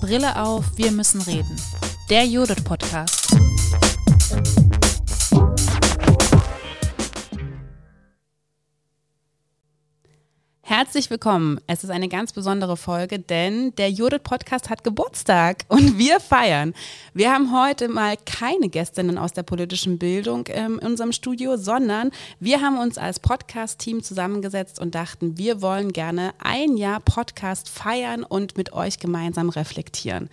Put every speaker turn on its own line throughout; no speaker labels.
Brille auf, wir müssen reden. Der Judith Podcast. Herzlich willkommen. Es ist eine ganz besondere Folge, denn der Judith Podcast hat Geburtstag und wir feiern. Wir haben heute mal keine Gästinnen aus der politischen Bildung ähm, in unserem Studio, sondern wir haben uns als Podcast-Team zusammengesetzt und dachten, wir wollen gerne ein Jahr Podcast feiern und mit euch gemeinsam reflektieren.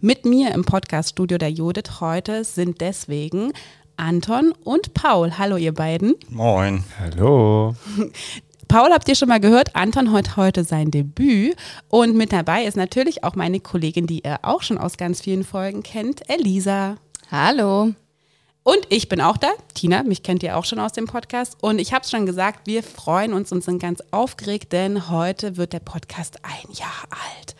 Mit mir im Podcast-Studio der Judith heute sind deswegen Anton und Paul. Hallo, ihr beiden.
Moin.
Hallo.
Paul habt ihr schon mal gehört, Anton hat heute sein Debüt und mit dabei ist natürlich auch meine Kollegin, die ihr auch schon aus ganz vielen Folgen kennt, Elisa.
Hallo.
Und ich bin auch da, Tina, mich kennt ihr auch schon aus dem Podcast. Und ich habe es schon gesagt, wir freuen uns und sind ganz aufgeregt, denn heute wird der Podcast ein Jahr alt.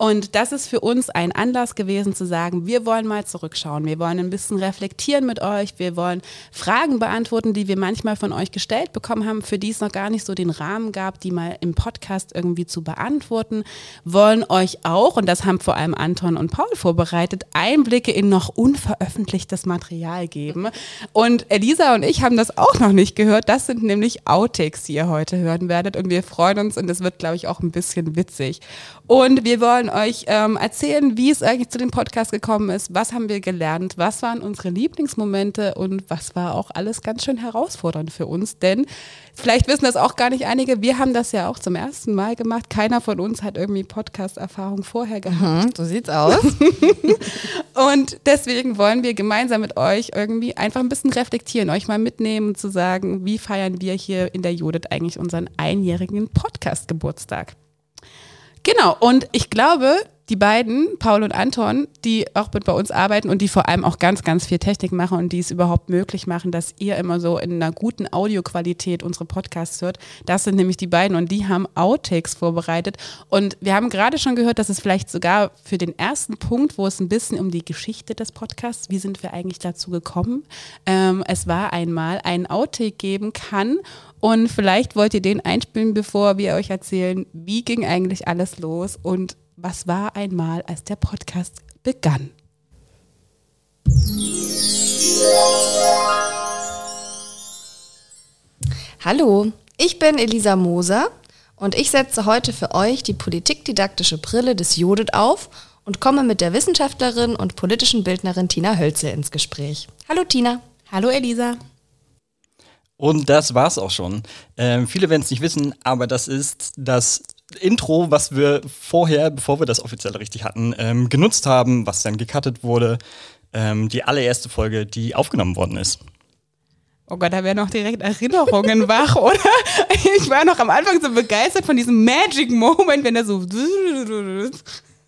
Und das ist für uns ein Anlass gewesen zu sagen, wir wollen mal zurückschauen, wir wollen ein bisschen reflektieren mit euch, wir wollen Fragen beantworten, die wir manchmal von euch gestellt bekommen haben, für die es noch gar nicht so den Rahmen gab, die mal im Podcast irgendwie zu beantworten, wollen euch auch, und das haben vor allem Anton und Paul vorbereitet, Einblicke in noch unveröffentlichtes Material geben. Und Elisa und ich haben das auch noch nicht gehört. Das sind nämlich Outtakes, die ihr heute hören werdet. Und wir freuen uns und es wird, glaube ich, auch ein bisschen witzig. Und wir wollen euch ähm, erzählen, wie es eigentlich zu dem Podcast gekommen ist, was haben wir gelernt, was waren unsere Lieblingsmomente und was war auch alles ganz schön herausfordernd für uns. Denn vielleicht wissen das auch gar nicht einige, wir haben das ja auch zum ersten Mal gemacht. Keiner von uns hat irgendwie Podcast-Erfahrung vorher gehabt.
Mhm, so sieht's aus.
und deswegen wollen wir gemeinsam mit euch irgendwie einfach ein bisschen reflektieren, euch mal mitnehmen, zu sagen, wie feiern wir hier in der Judith eigentlich unseren einjährigen Podcast-Geburtstag. Genau, und ich glaube, die beiden, Paul und Anton, die auch mit bei uns arbeiten und die vor allem auch ganz, ganz viel Technik machen und die es überhaupt möglich machen, dass ihr immer so in einer guten Audioqualität unsere Podcasts hört. Das sind nämlich die beiden und die haben Outtakes vorbereitet. Und wir haben gerade schon gehört, dass es vielleicht sogar für den ersten Punkt, wo es ein bisschen um die Geschichte des Podcasts, wie sind wir eigentlich dazu gekommen, ähm, es war einmal ein Outtake geben kann. Und vielleicht wollt ihr den einspielen, bevor wir euch erzählen, wie ging eigentlich alles los und was war einmal, als der Podcast begann.
Hallo, ich bin Elisa Moser und ich setze heute für euch die politikdidaktische Brille des Judith auf und komme mit der Wissenschaftlerin und politischen Bildnerin Tina Hölzel ins Gespräch. Hallo Tina.
Hallo Elisa.
Und das war's auch schon. Ähm, viele werden es nicht wissen, aber das ist das Intro, was wir vorher, bevor wir das offiziell richtig hatten, ähm, genutzt haben, was dann gecuttet wurde. Ähm, die allererste Folge, die aufgenommen worden ist.
Oh Gott, da werden noch direkt Erinnerungen wach, oder? Ich war noch am Anfang so begeistert von diesem Magic Moment, wenn er so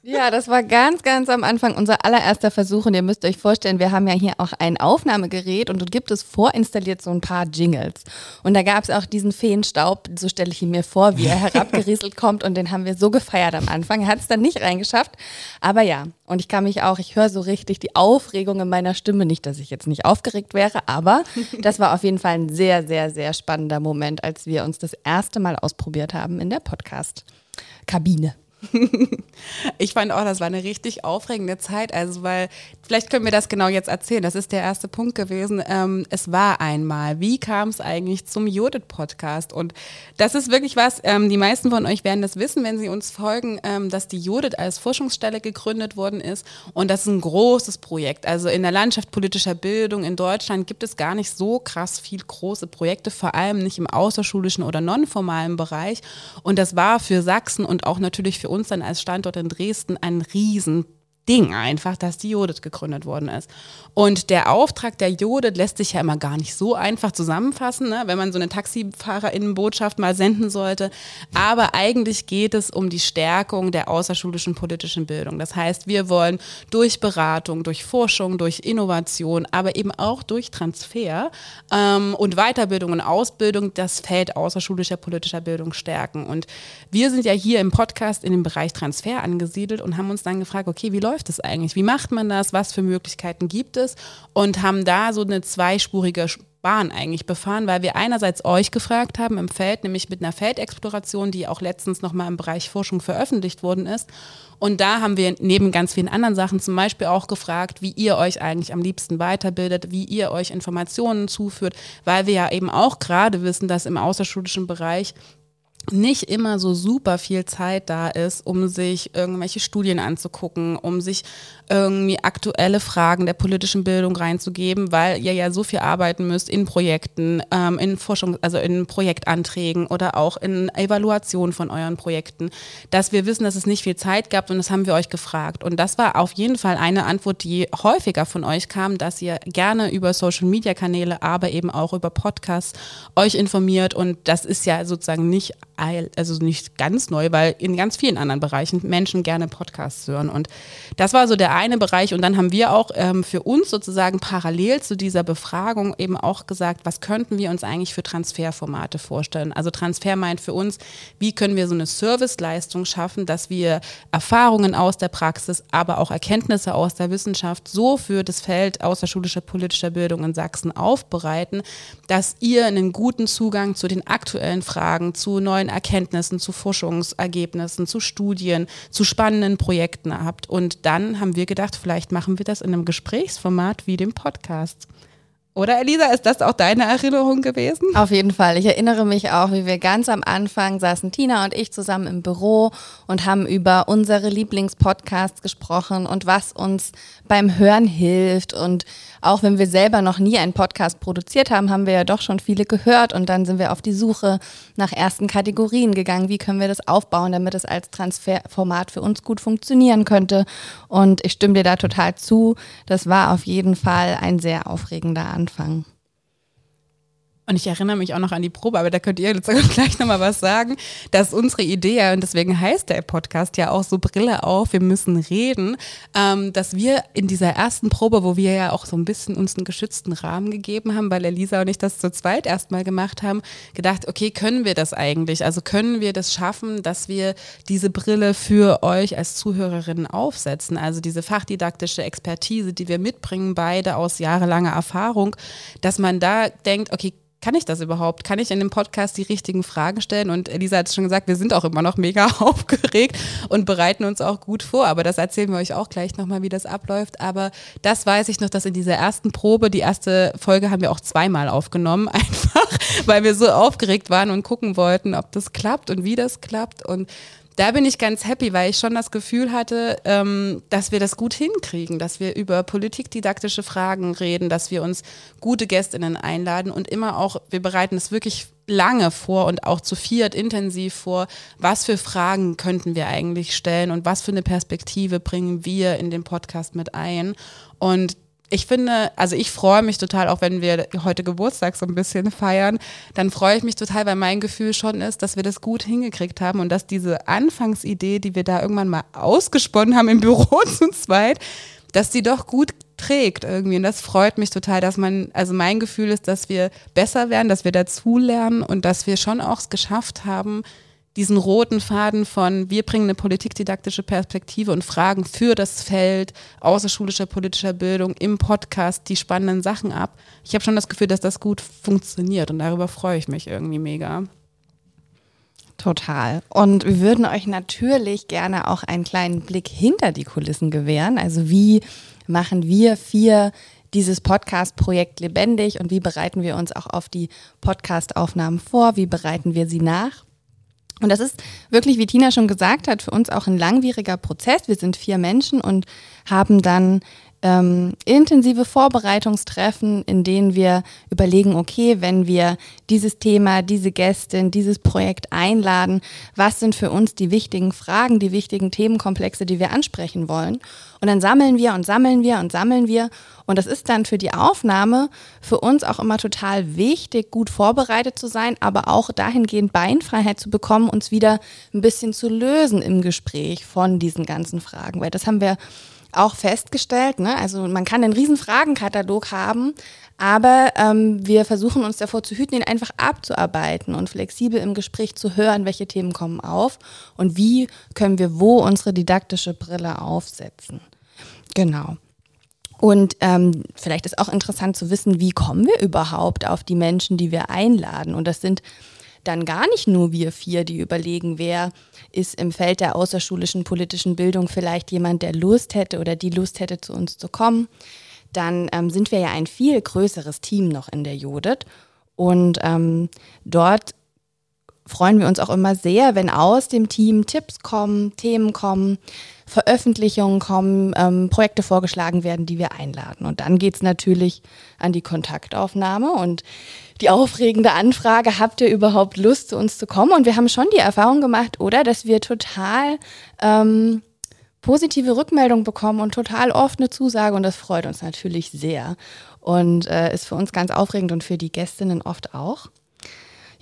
ja, das war ganz, ganz am Anfang unser allererster Versuch und ihr müsst euch vorstellen, wir haben ja hier auch ein Aufnahmegerät und dort gibt es vorinstalliert so ein paar Jingles. Und da gab es auch diesen Feenstaub, so stelle ich ihn mir vor, wie er herabgerieselt kommt und den haben wir so gefeiert am Anfang. Er hat es dann nicht reingeschafft, aber ja, und ich kann mich auch, ich höre so richtig die Aufregung in meiner Stimme, nicht, dass ich jetzt nicht aufgeregt wäre, aber das war auf jeden Fall ein sehr, sehr, sehr spannender Moment, als wir uns das erste Mal ausprobiert haben in der Podcast-Kabine.
ich fand auch, das war eine richtig aufregende Zeit. Also, weil, vielleicht können wir das genau jetzt erzählen. Das ist der erste Punkt gewesen. Ähm, es war einmal. Wie kam es eigentlich zum Judith-Podcast? Und das ist wirklich was, ähm, die meisten von euch werden das wissen, wenn sie uns folgen, ähm, dass die Judith als Forschungsstelle gegründet worden ist. Und das ist ein großes Projekt. Also in der Landschaft politischer Bildung in Deutschland gibt es gar nicht so krass viel große Projekte, vor allem nicht im außerschulischen oder nonformalen Bereich. Und das war für Sachsen und auch natürlich für uns dann als Standort in Dresden ein riesen Ding einfach, dass die Judith gegründet worden ist. Und der Auftrag der Judith lässt sich ja immer gar nicht so einfach zusammenfassen, ne? wenn man so eine Taxifahrerinnenbotschaft mal senden sollte. Aber eigentlich geht es um die Stärkung der außerschulischen politischen Bildung. Das heißt, wir wollen durch Beratung, durch Forschung, durch Innovation, aber eben auch durch Transfer ähm, und Weiterbildung und Ausbildung das Feld außerschulischer politischer Bildung stärken. Und wir sind ja hier im Podcast in dem Bereich Transfer angesiedelt und haben uns dann gefragt, okay, wie läuft läuft es eigentlich? Wie macht man das? Was für Möglichkeiten gibt es? Und haben da so eine zweispurige Bahn eigentlich befahren, weil wir einerseits euch gefragt haben im Feld, nämlich mit einer Feldexploration, die auch letztens nochmal im Bereich Forschung veröffentlicht worden ist. Und da haben wir neben ganz vielen anderen Sachen zum Beispiel auch gefragt, wie ihr euch eigentlich am liebsten weiterbildet, wie ihr euch Informationen zuführt, weil wir ja eben auch gerade wissen, dass im außerschulischen Bereich nicht immer so super viel Zeit da ist, um sich irgendwelche Studien anzugucken, um sich irgendwie aktuelle Fragen der politischen Bildung reinzugeben, weil ihr ja so viel arbeiten müsst in Projekten, ähm, in Forschung, also in Projektanträgen oder auch in Evaluation von euren Projekten, dass wir wissen, dass es nicht viel Zeit gab und das haben wir euch gefragt. Und das war auf jeden Fall eine Antwort, die häufiger von euch kam, dass ihr gerne über Social Media Kanäle, aber eben auch über Podcasts euch informiert und das ist ja sozusagen nicht also nicht ganz neu, weil in ganz vielen anderen Bereichen Menschen gerne Podcasts hören. Und das war so der eine Bereich. Und dann haben wir auch ähm, für uns sozusagen parallel zu dieser Befragung eben auch gesagt, was könnten wir uns eigentlich für Transferformate vorstellen? Also Transfer meint für uns, wie können wir so eine Serviceleistung schaffen, dass wir Erfahrungen aus der Praxis, aber auch Erkenntnisse aus der Wissenschaft so für das Feld außerschulischer politischer Bildung in Sachsen aufbereiten, dass ihr einen guten Zugang zu den aktuellen Fragen, zu neuen Erkenntnissen, zu Forschungsergebnissen, zu Studien, zu spannenden Projekten habt. Und dann haben wir gedacht, vielleicht machen wir das in einem Gesprächsformat wie dem Podcast. Oder Elisa, ist das auch deine Erinnerung gewesen?
Auf jeden Fall. Ich erinnere mich auch, wie wir ganz am Anfang saßen Tina und ich zusammen im Büro und haben über unsere Lieblingspodcasts gesprochen und was uns beim Hören hilft. Und auch wenn wir selber noch nie einen Podcast produziert haben, haben wir ja doch schon viele gehört und dann sind wir auf die Suche nach ersten Kategorien gegangen. Wie können wir das aufbauen, damit es als Transferformat für uns gut funktionieren könnte? Und ich stimme dir da total zu. Das war auf jeden Fall ein sehr aufregender Anfang.
Und ich erinnere mich auch noch an die Probe, aber da könnt ihr jetzt gleich nochmal was sagen, dass unsere Idee, und deswegen heißt der Podcast ja auch so Brille auf, wir müssen reden, ähm, dass wir in dieser ersten Probe, wo wir ja auch so ein bisschen uns einen geschützten Rahmen gegeben haben, weil Elisa und ich das zu zweit erstmal gemacht haben, gedacht, okay, können wir das eigentlich? Also können wir das schaffen, dass wir diese Brille für euch als Zuhörerinnen aufsetzen? Also diese fachdidaktische Expertise, die wir mitbringen, beide aus jahrelanger Erfahrung, dass man da denkt, okay, kann ich das überhaupt? Kann ich in dem Podcast die richtigen Fragen stellen? Und Elisa hat es schon gesagt, wir sind auch immer noch mega aufgeregt und bereiten uns auch gut vor. Aber das erzählen wir euch auch gleich nochmal, wie das abläuft. Aber das weiß ich noch, dass in dieser ersten Probe, die erste Folge haben wir auch zweimal aufgenommen, einfach, weil wir so aufgeregt waren und gucken wollten, ob das klappt und wie das klappt. Und da bin ich ganz happy, weil ich schon das Gefühl hatte, ähm, dass wir das gut hinkriegen, dass wir über politikdidaktische Fragen reden, dass wir uns gute Gästinnen einladen und immer auch, wir bereiten es wirklich lange vor und auch zu viert intensiv vor, was für Fragen könnten wir eigentlich stellen und was für eine Perspektive bringen wir in den Podcast mit ein. Und ich finde, also ich freue mich total, auch wenn wir heute Geburtstag so ein bisschen feiern, dann freue ich mich total, weil mein Gefühl schon ist, dass wir das gut hingekriegt haben und dass diese Anfangsidee, die wir da irgendwann mal ausgesponnen haben im Büro zu zweit, dass die doch gut trägt irgendwie. Und das freut mich total, dass man, also mein Gefühl ist, dass wir besser werden, dass wir dazulernen und dass wir schon auch es geschafft haben, diesen roten Faden von wir bringen eine politikdidaktische Perspektive und fragen für das Feld außerschulischer politischer Bildung im Podcast die spannenden Sachen ab. Ich habe schon das Gefühl, dass das gut funktioniert und darüber freue ich mich irgendwie mega.
Total. Und wir würden euch natürlich gerne auch einen kleinen Blick hinter die Kulissen gewähren. Also wie machen wir vier dieses Podcast-Projekt lebendig und wie bereiten wir uns auch auf die Podcast-Aufnahmen vor? Wie bereiten wir sie nach? Und das ist wirklich, wie Tina schon gesagt hat, für uns auch ein langwieriger Prozess. Wir sind vier Menschen und haben dann ähm, intensive Vorbereitungstreffen, in denen wir überlegen, okay, wenn wir dieses Thema, diese Gästin, dieses Projekt einladen, was sind für uns die wichtigen Fragen, die wichtigen Themenkomplexe, die wir ansprechen wollen. Und dann sammeln wir und sammeln wir und sammeln wir. Und das ist dann für die Aufnahme für uns auch immer total wichtig, gut vorbereitet zu sein, aber auch dahingehend Beinfreiheit zu bekommen, uns wieder ein bisschen zu lösen im Gespräch von diesen ganzen Fragen. Weil das haben wir auch festgestellt. Ne? Also man kann einen riesen Fragenkatalog haben, aber ähm, wir versuchen uns davor zu hüten, ihn einfach abzuarbeiten und flexibel im Gespräch zu hören, welche Themen kommen auf und wie können wir wo unsere didaktische Brille aufsetzen. Genau. Und ähm, vielleicht ist auch interessant zu wissen, wie kommen wir überhaupt auf die Menschen, die wir einladen. Und das sind dann gar nicht nur wir vier, die überlegen, wer ist im Feld der außerschulischen politischen Bildung vielleicht jemand, der Lust hätte oder die Lust hätte, zu uns zu kommen. Dann ähm, sind wir ja ein viel größeres Team noch in der Judith. Und ähm, dort freuen wir uns auch immer sehr, wenn aus dem Team Tipps kommen, Themen kommen, Veröffentlichungen kommen, ähm, Projekte vorgeschlagen werden, die wir einladen. Und dann geht es natürlich an die Kontaktaufnahme und die aufregende Anfrage, habt ihr überhaupt Lust, zu uns zu kommen? Und wir haben schon die Erfahrung gemacht, oder, dass wir total ähm, positive Rückmeldungen bekommen und total oft eine Zusage und das freut uns natürlich sehr und äh, ist für uns ganz aufregend und für die Gästinnen oft auch.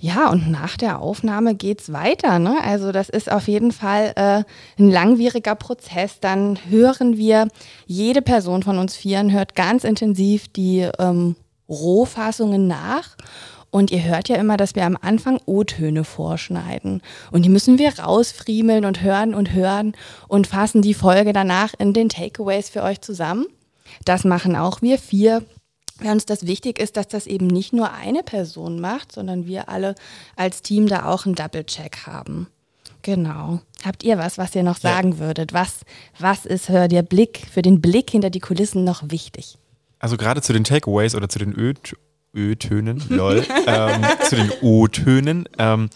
Ja, und nach der Aufnahme geht's weiter. Ne? Also das ist auf jeden Fall äh, ein langwieriger Prozess. Dann hören wir, jede Person von uns Vieren hört ganz intensiv die ähm, Rohfassungen nach. Und ihr hört ja immer, dass wir am Anfang O-Töne vorschneiden. Und die müssen wir rausfriemeln und hören und hören und fassen die Folge danach in den Takeaways für euch zusammen. Das machen auch wir vier weil uns das wichtig ist, dass das eben nicht nur eine Person macht, sondern wir alle als Team da auch einen Double-Check haben. Genau. Habt ihr was, was ihr noch sagen ja. würdet? Was, was ist für, der Blick, für den Blick hinter die Kulissen noch wichtig?
Also gerade zu den Takeaways oder zu den Ö Ö-Tönen, lol, ähm, zu den O-Tönen. Ähm,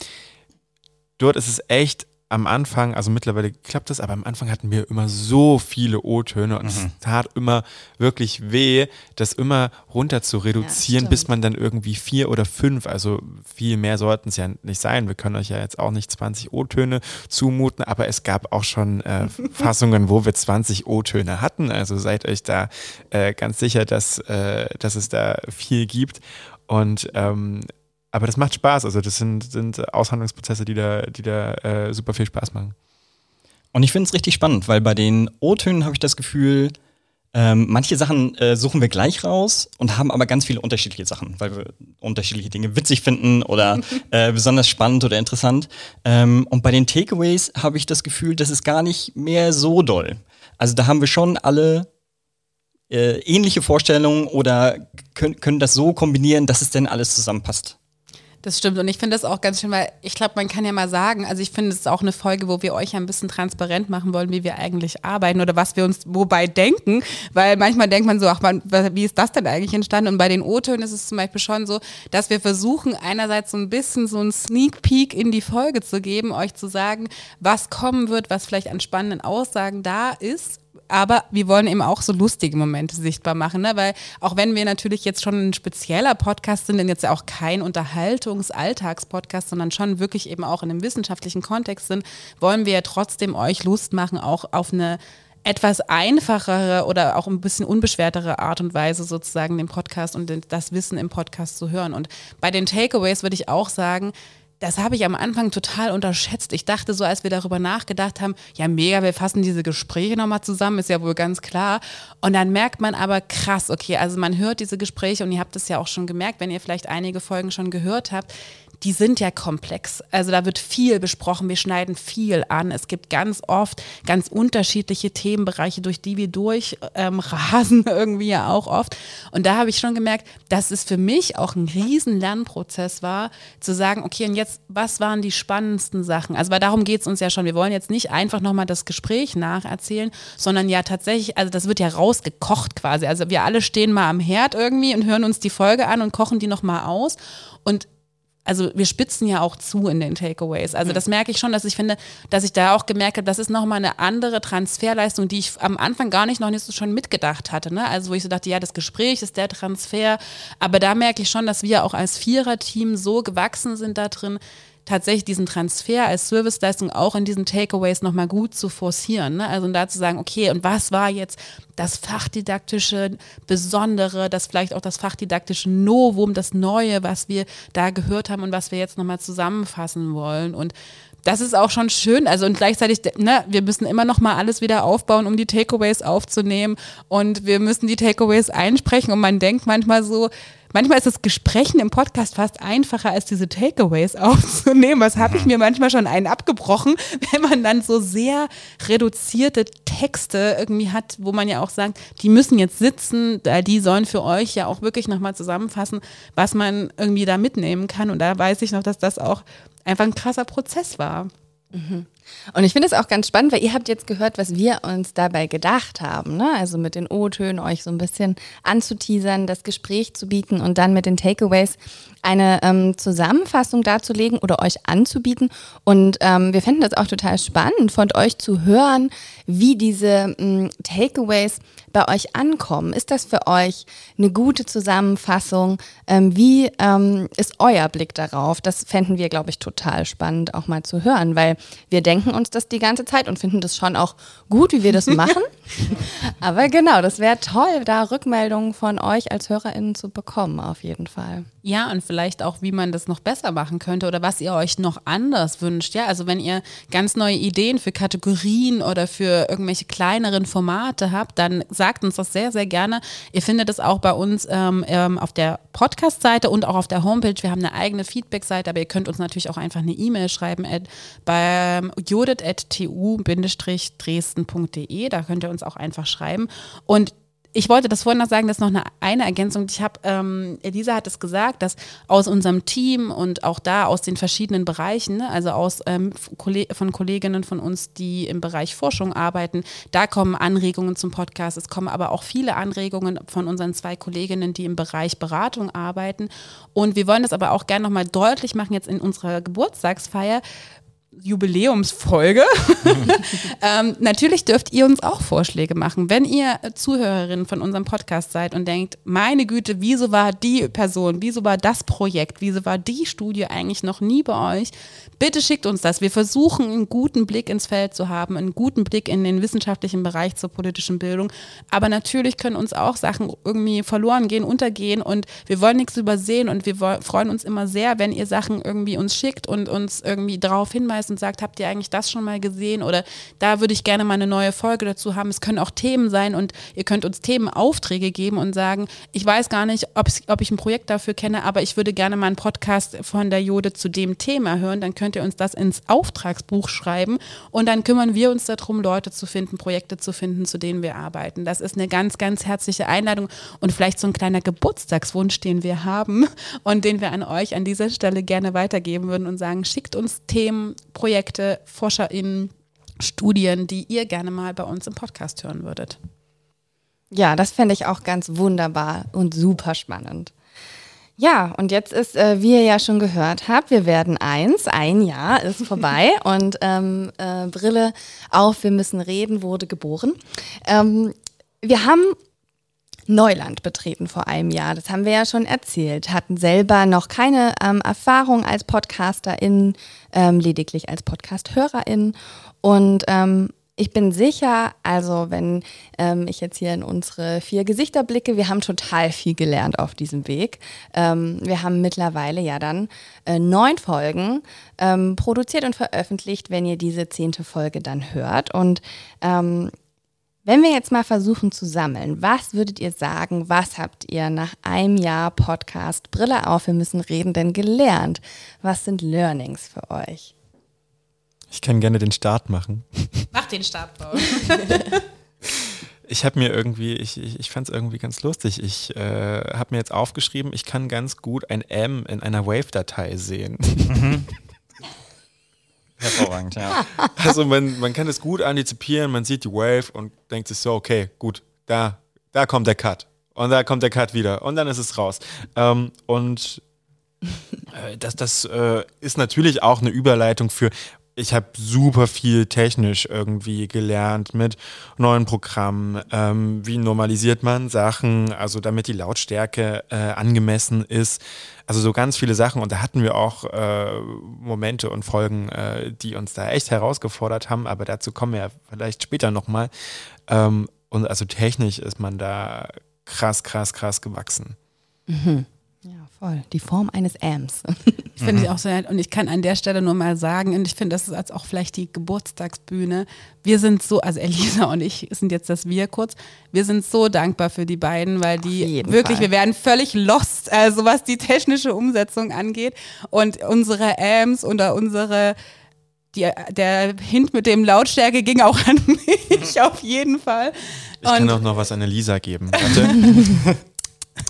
dort ist es echt am Anfang, also mittlerweile klappt das, aber am Anfang hatten wir immer so viele O-Töne und mhm. es tat immer wirklich weh, das immer runter zu reduzieren, ja, bis man dann irgendwie vier oder fünf, also viel mehr sollten es ja nicht sein. Wir können euch ja jetzt auch nicht 20 O-Töne zumuten, aber es gab auch schon äh, Fassungen, wo wir 20 O-Töne hatten. Also seid euch da äh, ganz sicher, dass, äh, dass es da viel gibt. Und ähm, aber das macht Spaß. Also das sind, sind Aushandlungsprozesse, die da, die da äh, super viel Spaß machen.
Und ich finde es richtig spannend, weil bei den O-Tönen habe ich das Gefühl, ähm, manche Sachen äh, suchen wir gleich raus und haben aber ganz viele unterschiedliche Sachen, weil wir unterschiedliche Dinge witzig finden oder äh, besonders spannend oder interessant. Ähm, und bei den Takeaways habe ich das Gefühl, das ist gar nicht mehr so doll. Also da haben wir schon alle äh, ähnliche Vorstellungen oder können, können das so kombinieren, dass es denn alles zusammenpasst.
Das stimmt. Und ich finde das auch ganz schön, weil ich glaube, man kann ja mal sagen, also ich finde es ist auch eine Folge, wo wir euch ein bisschen transparent machen wollen, wie wir eigentlich arbeiten oder was wir uns wobei denken, weil manchmal denkt man so, ach man, wie ist das denn eigentlich entstanden? Und bei den O-Tönen ist es zum Beispiel schon so, dass wir versuchen einerseits so ein bisschen so einen Sneak Peek in die Folge zu geben, euch zu sagen, was kommen wird, was vielleicht an spannenden Aussagen da ist aber wir wollen eben auch so lustige Momente sichtbar machen, ne? weil auch wenn wir natürlich jetzt schon ein spezieller Podcast sind, denn jetzt auch kein Unterhaltungs-Alltags-Podcast, sondern schon wirklich eben auch in einem wissenschaftlichen Kontext sind, wollen wir ja trotzdem euch Lust machen, auch auf eine etwas einfachere oder auch ein bisschen unbeschwertere Art und Weise sozusagen den Podcast und das Wissen im Podcast zu hören. Und bei den Takeaways würde ich auch sagen, das habe ich am Anfang total unterschätzt. Ich dachte so, als wir darüber nachgedacht haben, ja mega, wir fassen diese Gespräche nochmal zusammen, ist ja wohl ganz klar. Und dann merkt man aber krass, okay, also man hört diese Gespräche und ihr habt es ja auch schon gemerkt, wenn ihr vielleicht einige Folgen schon gehört habt, die sind ja komplex. Also da wird viel besprochen, wir schneiden viel an. Es gibt ganz oft ganz unterschiedliche Themenbereiche, durch die wir durchrasen, ähm, irgendwie ja auch oft. Und da habe ich schon gemerkt, dass es für mich auch ein riesen Lernprozess war, zu sagen, okay, und jetzt, was waren die spannendsten Sachen? Also weil darum geht es uns ja schon. Wir wollen jetzt nicht einfach nochmal das Gespräch nacherzählen, sondern ja tatsächlich, also das wird ja rausgekocht quasi. Also wir alle stehen mal am Herd irgendwie und hören uns die Folge an und kochen die nochmal aus. Und also wir spitzen ja auch zu in den Takeaways. Also das merke ich schon, dass ich finde, dass ich da auch gemerkt habe, das ist nochmal eine andere Transferleistung, die ich am Anfang gar nicht noch nicht so schon mitgedacht hatte. Ne? Also wo ich so dachte, ja, das Gespräch ist der Transfer. Aber da merke ich schon, dass wir auch als Viererteam so gewachsen sind da drin, tatsächlich diesen Transfer als Serviceleistung auch in diesen Takeaways nochmal gut zu forcieren. Ne? Also da zu sagen, okay, und was war jetzt das fachdidaktische Besondere, das vielleicht auch das fachdidaktische Novum, das Neue, was wir da gehört haben und was wir jetzt nochmal zusammenfassen wollen. Und das ist auch schon schön. Also und gleichzeitig, ne, wir müssen immer noch mal alles wieder aufbauen, um die Takeaways aufzunehmen. Und wir müssen die Takeaways einsprechen. Und man denkt manchmal so, manchmal ist das Gesprächen im Podcast fast einfacher, als diese Takeaways aufzunehmen. Was habe ich mir manchmal schon einen abgebrochen, wenn man dann so sehr reduzierte Texte irgendwie hat, wo man ja auch sagt, die müssen jetzt sitzen, die sollen für euch ja auch wirklich nochmal zusammenfassen, was man irgendwie da mitnehmen kann. Und da weiß ich noch, dass das auch einfach ein krasser Prozess war.
Mhm. Und ich finde es auch ganz spannend, weil ihr habt jetzt gehört, was wir uns dabei gedacht haben. Ne? Also mit den O-Tönen euch so ein bisschen anzuteasern, das Gespräch zu bieten und dann mit den Takeaways eine ähm, Zusammenfassung darzulegen oder euch anzubieten. Und ähm, wir fänden das auch total spannend, von euch zu hören, wie diese ähm, Takeaways bei euch ankommen. Ist das für euch eine gute Zusammenfassung? Ähm, wie ähm, ist euer Blick darauf? Das fänden wir, glaube ich, total spannend auch mal zu hören, weil wir denken uns das die ganze Zeit und finden das schon auch gut, wie wir das machen. Aber genau, das wäre toll, da Rückmeldungen von euch als HörerInnen zu bekommen, auf jeden Fall.
Ja, und vielleicht auch, wie man das noch besser machen könnte oder was ihr euch noch anders wünscht. Ja, also wenn ihr ganz neue Ideen für Kategorien oder für irgendwelche kleineren Formate habt, dann sagt uns das sehr, sehr gerne. Ihr findet es auch bei uns ähm, ähm auf der Podcast-Seite und auch auf der Homepage. Wir haben eine eigene Feedback-Seite, aber ihr könnt uns natürlich auch einfach eine E-Mail schreiben beim judith.tu-dresden.de. Da könnt ihr uns auch einfach schreiben. Und ich wollte das vorhin noch sagen, das ist noch eine, eine Ergänzung. Ich habe, ähm, Elisa hat es gesagt, dass aus unserem Team und auch da aus den verschiedenen Bereichen, ne, also aus ähm, von Kolleginnen von uns, die im Bereich Forschung arbeiten, da kommen Anregungen zum Podcast. Es kommen aber auch viele Anregungen von unseren zwei Kolleginnen, die im Bereich Beratung arbeiten. Und wir wollen das aber auch gerne nochmal deutlich machen jetzt in unserer Geburtstagsfeier. Jubiläumsfolge. ähm, natürlich dürft ihr uns auch Vorschläge machen. Wenn ihr Zuhörerin von unserem Podcast seid und denkt, meine Güte, wieso war die Person, wieso war das Projekt, wieso war die Studie eigentlich noch nie bei euch, bitte schickt uns das. Wir versuchen, einen guten Blick ins Feld zu haben, einen guten Blick in den wissenschaftlichen Bereich zur politischen Bildung. Aber natürlich können uns auch Sachen irgendwie verloren gehen, untergehen und wir wollen nichts übersehen und wir freuen uns immer sehr, wenn ihr Sachen irgendwie uns schickt und uns irgendwie darauf hinweist, hinweist und sagt, habt ihr eigentlich das schon mal gesehen oder da würde ich gerne mal eine neue Folge dazu haben. Es können auch Themen sein und ihr könnt uns Themenaufträge geben und sagen, ich weiß gar nicht, ob ich ein Projekt dafür kenne, aber ich würde gerne mal einen Podcast von der Jode zu dem Thema hören. Dann könnt ihr uns das ins Auftragsbuch schreiben und dann kümmern wir uns darum, Leute zu finden, Projekte zu finden, zu denen wir arbeiten. Das ist eine ganz, ganz herzliche Einladung und vielleicht so ein kleiner Geburtstagswunsch, den wir haben und den wir an euch an dieser Stelle gerne weitergeben würden und sagen, schickt uns Themen, Projekte, ForscherInnen, Studien, die ihr gerne mal bei uns im Podcast hören würdet.
Ja, das fände ich auch ganz wunderbar und super spannend. Ja, und jetzt ist, äh, wie ihr ja schon gehört habt, wir werden eins, ein Jahr ist vorbei und ähm, äh, Brille auf, wir müssen reden, wurde geboren. Ähm, wir haben Neuland betreten vor einem Jahr. Das haben wir ja schon erzählt. Hatten selber noch keine ähm, Erfahrung als Podcasterin, ähm, lediglich als Podcast-Hörerin. Und ähm, ich bin sicher, also wenn ähm, ich jetzt hier in unsere vier Gesichter blicke, wir haben total viel gelernt auf diesem Weg. Ähm, wir haben mittlerweile ja dann äh, neun Folgen ähm, produziert und veröffentlicht, wenn ihr diese zehnte Folge dann hört. Und ähm, wenn wir jetzt mal versuchen zu sammeln, was würdet ihr sagen, was habt ihr nach einem Jahr Podcast Brille auf, wir müssen reden, denn gelernt? Was sind Learnings für euch?
Ich kann gerne den Start machen.
Mach den Start, Paul.
Ich habe mir irgendwie, ich, ich, ich fand es irgendwie ganz lustig. Ich äh, habe mir jetzt aufgeschrieben, ich kann ganz gut ein M in einer Wave-Datei sehen. Mhm.
Hervorragend, ja.
Also man, man kann es gut antizipieren, man sieht die Wave und denkt sich so, okay, gut, da, da kommt der Cut. Und da kommt der Cut wieder. Und dann ist es raus. Ähm, und äh, das, das äh, ist natürlich auch eine Überleitung für, ich habe super viel technisch irgendwie gelernt mit neuen Programmen. Ähm, wie normalisiert man Sachen, also damit die Lautstärke äh, angemessen ist. Also so ganz viele Sachen. Und da hatten wir auch äh, Momente und Folgen, äh, die uns da echt herausgefordert haben. Aber dazu kommen wir ja vielleicht später nochmal. Ähm, und also technisch ist man da krass, krass, krass gewachsen.
Mhm. Voll, die Form eines Ams.
Finde ich auch so nett. Und ich kann an der Stelle nur mal sagen, und ich finde, das ist als auch vielleicht die Geburtstagsbühne. Wir sind so, also Elisa und ich sind jetzt das Wir kurz. Wir sind so dankbar für die beiden, weil die wirklich,
Fall.
wir werden völlig lost, also was die technische Umsetzung angeht. Und unsere Ams oder unsere, die, der Hint mit dem Lautstärke ging auch an mich auf jeden Fall.
Ich kann
Und
auch noch was an Elisa geben.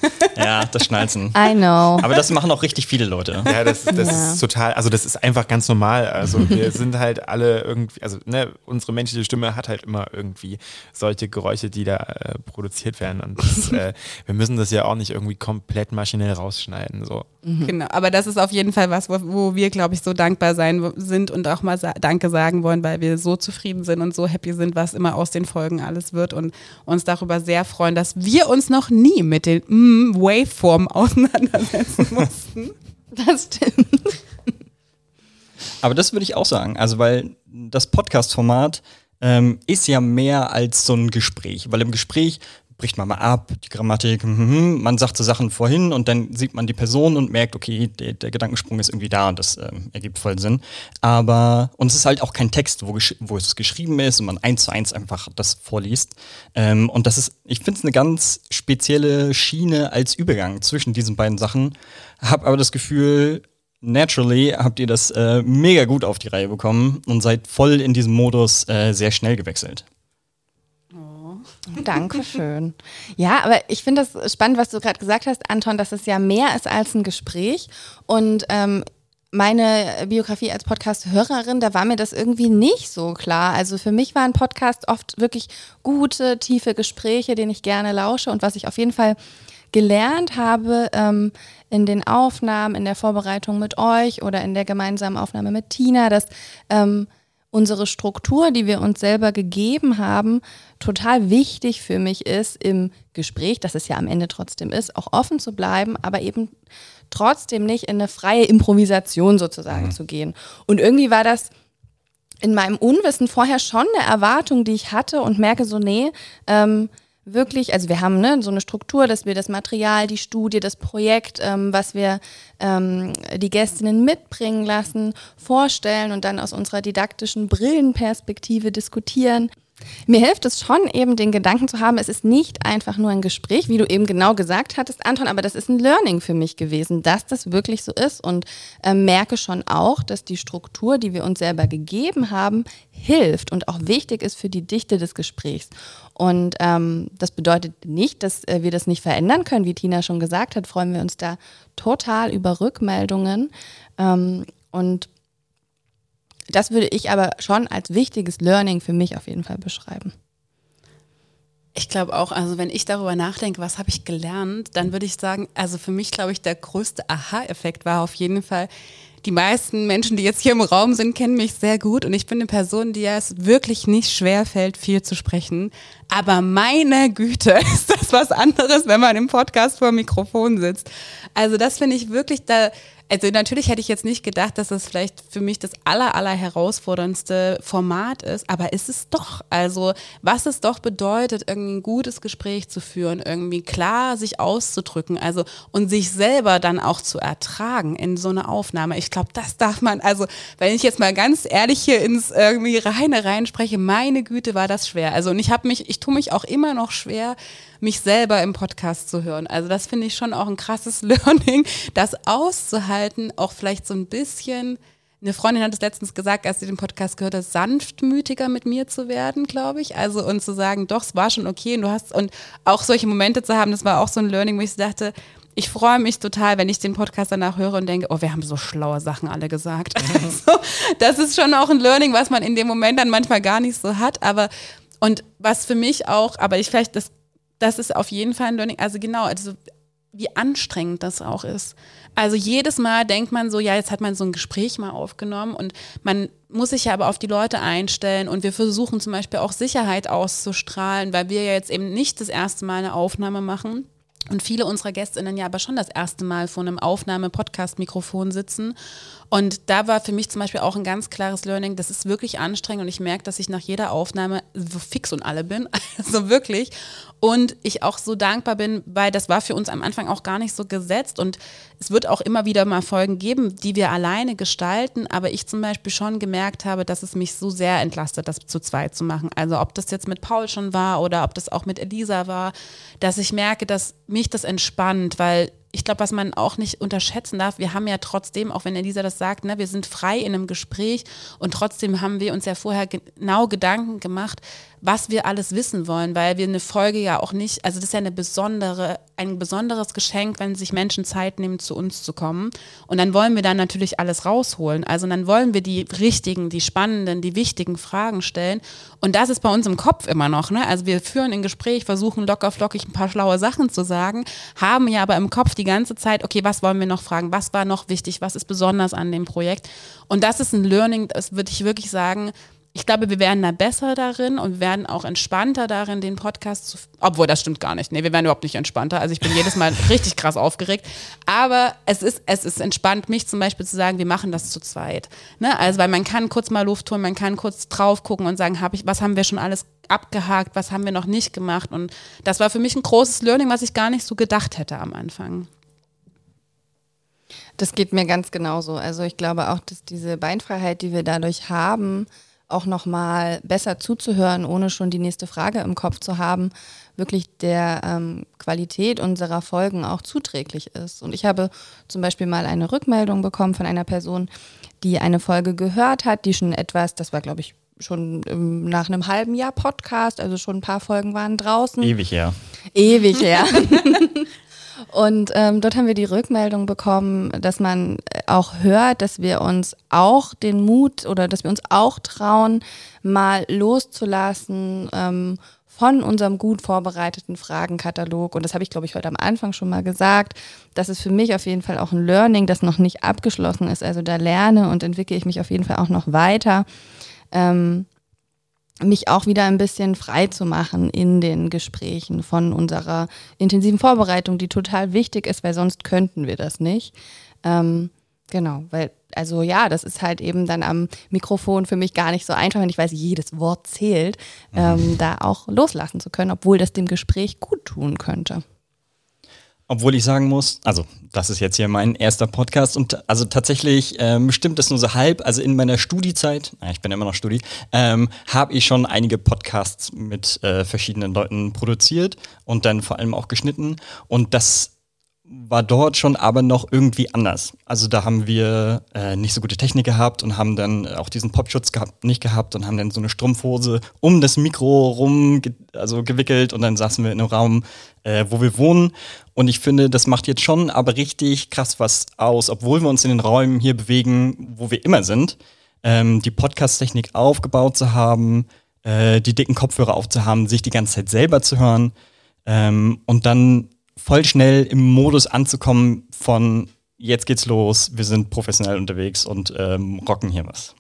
Ja, das Schnalzen.
I know.
Aber das machen auch richtig viele Leute.
Ja, das, das
Ja.
ist total, also das ist einfach ganz normal. Also wir sind halt alle irgendwie, also ne, unsere menschliche Stimme hat halt immer irgendwie solche Geräusche, die da äh, produziert werden. Und das, äh, wir müssen das ja auch nicht irgendwie komplett maschinell rausschneiden. So.
Genau, aber das ist auf jeden Fall was, wo, wo wir, glaube ich, so dankbar sein sind und auch mal sa Danke sagen wollen, weil wir so zufrieden sind und so happy sind, was immer aus den Folgen alles wird und uns darüber sehr freuen, dass wir uns noch nie mit den mm, Waveformen auseinandersetzen mussten.
Das stimmt.
Aber das würde ich auch sagen. Also, weil das Podcast-Format ähm, ist ja mehr als so ein Gespräch. Weil im Gespräch bricht man mal ab, die Grammatik, mhm, man sagt so Sachen vorhin und dann sieht man die Person und merkt, okay, der, der Gedankensprung ist irgendwie da und das ähm, ergibt voll Sinn. Aber, und es ist halt auch kein Text, wo, wo es geschrieben ist und man eins zu eins einfach das vorliest. Ähm, und das ist, ich finde es eine ganz spezielle Schiene als Übergang zwischen diesen beiden Sachen. Hab aber das Gefühl, Naturally habt ihr das äh, mega gut auf die Reihe bekommen und seid voll in diesem Modus äh, sehr schnell gewechselt.
Dankeschön. Ja, aber ich finde das spannend, was du gerade gesagt hast, Anton, dass es ja mehr ist als ein Gespräch. Und ähm, meine Biografie als Podcast-Hörerin, da war mir das irgendwie nicht so klar. Also für mich waren Podcasts oft wirklich gute, tiefe Gespräche, denen ich gerne lausche. Und was ich auf jeden Fall gelernt habe ähm, in den Aufnahmen, in der Vorbereitung mit euch oder in der gemeinsamen Aufnahme mit Tina, dass ähm, unsere Struktur, die wir uns selber gegeben haben, total wichtig für mich ist im Gespräch, dass es ja am Ende trotzdem ist, auch offen zu bleiben, aber eben trotzdem nicht in eine freie Improvisation sozusagen zu gehen. Und irgendwie war das in meinem Unwissen vorher schon eine Erwartung, die ich hatte und merke so, nee, ähm, wirklich, also wir haben ne, so eine Struktur, dass wir das Material, die Studie, das Projekt, ähm, was wir ähm, die Gästinnen mitbringen lassen, vorstellen und dann aus unserer didaktischen Brillenperspektive diskutieren. Mir hilft es schon, eben den Gedanken zu haben, es ist nicht einfach nur ein Gespräch, wie du eben genau gesagt hattest, Anton, aber das ist ein Learning für mich gewesen, dass das wirklich so ist und äh, merke schon auch, dass die Struktur, die wir uns selber gegeben haben, hilft und auch wichtig ist für die Dichte des Gesprächs. Und ähm, das bedeutet nicht, dass äh, wir das nicht verändern können. Wie Tina schon gesagt hat, freuen wir uns da total über Rückmeldungen. Ähm, und das würde ich aber schon als wichtiges Learning für mich auf jeden Fall beschreiben.
Ich glaube auch, also wenn ich darüber nachdenke, was habe ich gelernt, dann würde ich sagen, also für mich glaube ich, der größte Aha-Effekt war auf jeden Fall, die meisten Menschen, die jetzt hier im Raum sind, kennen mich sehr gut und ich bin eine Person, die es wirklich nicht schwer fällt, viel zu sprechen. Aber meine Güte, ist das was anderes, wenn man im Podcast vor dem Mikrofon sitzt. Also das finde ich wirklich da, also natürlich hätte ich jetzt nicht gedacht, dass das vielleicht für mich das aller, aller herausforderndste Format ist, aber ist es doch. Also was es doch bedeutet, irgendwie ein gutes Gespräch zu führen, irgendwie klar sich auszudrücken, also und sich selber dann auch zu ertragen in so einer Aufnahme. Ich glaube, das darf man, also wenn ich jetzt mal ganz ehrlich hier ins irgendwie reine reinspreche, meine Güte, war das schwer. Also und ich habe mich, ich tue mich auch immer noch schwer, mich selber im Podcast zu hören. Also das finde ich schon auch ein krasses Learning, das auszuhalten, auch vielleicht so ein bisschen. Eine Freundin hat es letztens gesagt, als sie den Podcast gehört hat, sanftmütiger mit mir zu werden, glaube ich. Also und zu sagen, doch, es war schon okay und du hast und auch solche Momente zu haben, das war auch so ein Learning, wo ich dachte, ich freue mich total, wenn ich den Podcast danach höre und denke, oh, wir haben so schlaue Sachen alle gesagt. Also, das ist schon auch ein Learning, was man in dem Moment dann manchmal gar nicht so hat. Aber und was für mich auch, aber ich vielleicht das das ist auf jeden Fall ein Learning. Also genau, also wie anstrengend das auch ist. Also jedes Mal denkt man so, ja, jetzt hat man so ein Gespräch mal aufgenommen und man muss sich ja aber auf die Leute einstellen und wir versuchen zum Beispiel auch Sicherheit auszustrahlen, weil wir ja jetzt eben nicht das erste Mal eine Aufnahme machen. Und viele unserer GästInnen ja aber schon das erste Mal vor einem Aufnahme-Podcast-Mikrofon sitzen. Und da war für mich zum Beispiel auch ein ganz klares Learning, das ist wirklich anstrengend und ich merke, dass ich nach jeder Aufnahme so fix und alle bin, also wirklich. Und ich auch so dankbar bin, weil das war für uns am Anfang auch gar nicht so gesetzt und es wird auch immer wieder mal Folgen geben, die wir alleine gestalten, aber ich zum Beispiel schon gemerkt habe, dass es mich so sehr entlastet, das zu zweit zu machen. Also ob das jetzt mit Paul schon war oder ob das auch mit Elisa war, dass ich merke, dass mich das entspannt, weil ich glaube, was man auch nicht unterschätzen darf, wir haben ja trotzdem, auch wenn Elisa das sagt, ne, wir sind frei in einem Gespräch und trotzdem haben wir uns ja vorher genau Gedanken gemacht, was wir alles wissen wollen, weil wir eine Folge ja auch nicht, also das ist ja eine besondere, ein besonderes Geschenk, wenn sich Menschen Zeit nehmen, zu uns zu kommen. Und dann wollen wir dann natürlich alles rausholen. Also dann wollen wir die richtigen, die spannenden, die wichtigen Fragen stellen. Und das ist bei uns im Kopf immer noch. Ne? Also wir führen ein Gespräch, versuchen locker flockig ein paar schlaue Sachen zu sagen, haben ja aber im Kopf die ganze Zeit, okay, was wollen wir noch fragen? Was war noch wichtig? Was ist besonders an dem Projekt? Und das ist ein Learning, das würde ich wirklich sagen, ich glaube, wir werden da besser darin und wir werden auch entspannter darin, den Podcast zu. Obwohl, das stimmt gar nicht. Nee, wir werden überhaupt nicht entspannter. Also ich bin jedes Mal richtig krass aufgeregt. Aber es ist, es ist entspannt, mich zum Beispiel zu sagen, wir machen das zu zweit. Ne? Also, weil man kann kurz mal Luft holen, man kann kurz drauf gucken und sagen, hab ich, was haben wir schon alles abgehakt, was haben wir noch nicht gemacht. Und das war für mich ein großes Learning, was ich gar nicht so gedacht hätte am Anfang.
Das geht mir ganz genauso. Also ich glaube auch, dass diese Beinfreiheit, die wir dadurch haben, auch nochmal besser zuzuhören, ohne schon die nächste Frage im Kopf zu haben, wirklich der ähm, Qualität unserer Folgen auch zuträglich ist. Und ich habe zum Beispiel mal eine Rückmeldung bekommen von einer Person, die eine Folge gehört hat, die schon etwas, das war glaube ich schon ähm, nach einem halben Jahr Podcast, also schon ein paar Folgen waren draußen.
Ewig her.
Ewig her. Und ähm, dort haben wir die Rückmeldung bekommen, dass man auch hört, dass wir uns auch den Mut oder dass wir uns auch trauen, mal loszulassen ähm, von unserem gut vorbereiteten Fragenkatalog. Und das habe ich, glaube ich, heute am Anfang schon mal gesagt. Das ist für mich auf jeden Fall auch ein Learning, das noch nicht abgeschlossen ist. Also da lerne und entwickle ich mich auf jeden Fall auch noch weiter. Ähm, mich auch wieder ein bisschen frei zu machen in den Gesprächen von unserer intensiven Vorbereitung, die total wichtig ist, weil sonst könnten wir das nicht. Ähm, genau, weil, also ja, das ist halt eben dann am Mikrofon für mich gar nicht so einfach, wenn ich weiß, jedes Wort zählt, mhm. ähm, da auch loslassen zu können, obwohl das dem Gespräch gut tun könnte.
Obwohl ich sagen muss, also das ist jetzt hier mein erster Podcast und also tatsächlich ähm, stimmt das nur so halb. Also in meiner Studiezeit, ich bin immer noch Studi, ähm, habe ich schon einige Podcasts mit äh, verschiedenen Leuten produziert und dann vor allem auch geschnitten. Und das war dort schon aber noch irgendwie anders. Also da haben wir äh, nicht so gute Technik gehabt und haben dann auch diesen Popschutz gehabt, nicht gehabt und haben dann so eine Strumpfhose um das Mikro rum ge also gewickelt und dann saßen wir in einem Raum, äh, wo wir wohnen. Und ich finde, das macht jetzt schon aber richtig krass was aus, obwohl wir uns in den Räumen hier bewegen, wo wir immer sind, ähm, die Podcast-Technik aufgebaut zu haben, äh, die dicken Kopfhörer aufzuhaben, sich die ganze Zeit selber zu hören ähm, und dann voll schnell im Modus anzukommen von jetzt geht's los, wir sind professionell unterwegs und ähm, rocken hier was.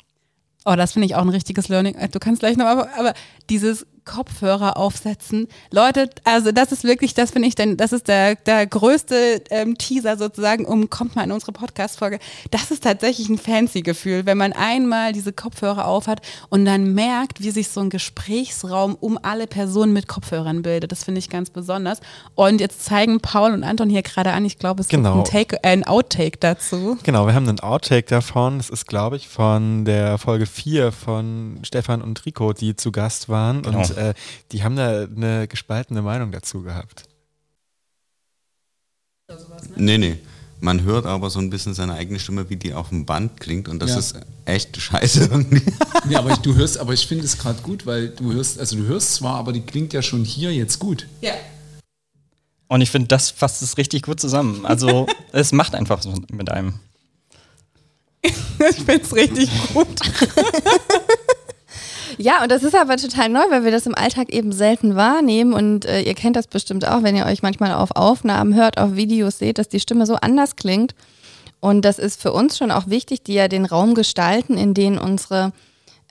Oh, das finde ich auch ein richtiges Learning. Äh, du kannst gleich noch, aber, aber dieses Kopfhörer aufsetzen. Leute, also das ist wirklich, das finde ich, denn das ist der, der größte ähm, Teaser sozusagen, um kommt mal in unsere Podcast-Folge. Das ist tatsächlich ein fancy Gefühl, wenn man einmal diese Kopfhörer aufhat und dann merkt, wie sich so ein Gesprächsraum um alle Personen mit Kopfhörern bildet. Das finde ich ganz besonders. Und jetzt zeigen Paul und Anton hier gerade an, ich glaube, es
genau.
gibt ein, Take, äh, ein Outtake dazu.
Genau, wir haben einen Outtake davon. Das ist, glaube ich, von der Folge 4 von Stefan und Rico, die zu Gast waren. Genau. Und äh, die haben da eine gespaltene Meinung dazu gehabt.
Nee, nee. Man hört aber so ein bisschen seine eigene Stimme, wie die auf dem Band klingt und das ja. ist echt scheiße irgendwie.
Ja, aber ich, du hörst, aber ich finde es gerade gut, weil du hörst, also du hörst zwar, aber die klingt ja schon hier jetzt gut.
Ja.
Und ich finde, das fasst es richtig gut zusammen. Also es macht einfach so mit einem.
ich finde es richtig gut.
Ja, und das ist aber total neu, weil wir das im Alltag eben selten wahrnehmen. Und äh, ihr kennt das bestimmt auch, wenn ihr euch manchmal auf Aufnahmen hört, auf Videos seht, dass die Stimme so anders klingt. Und das ist für uns schon auch wichtig, die ja den Raum gestalten, in den unsere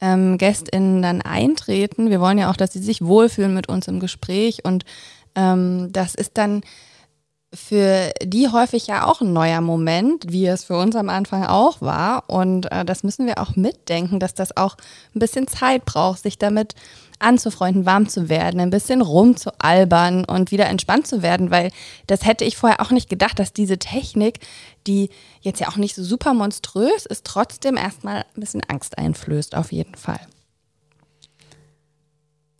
ähm, GästInnen dann eintreten. Wir wollen ja auch, dass sie sich wohlfühlen mit uns im Gespräch. Und ähm, das ist dann für die häufig ja auch ein neuer Moment, wie es für uns am Anfang auch war. Und äh, das müssen wir auch mitdenken, dass das auch ein bisschen Zeit braucht, sich damit anzufreunden, warm zu werden, ein bisschen rumzualbern und wieder entspannt zu werden, weil das hätte ich vorher auch nicht gedacht, dass diese Technik, die jetzt ja auch nicht so super monströs ist, trotzdem erstmal ein bisschen Angst einflößt, auf jeden Fall.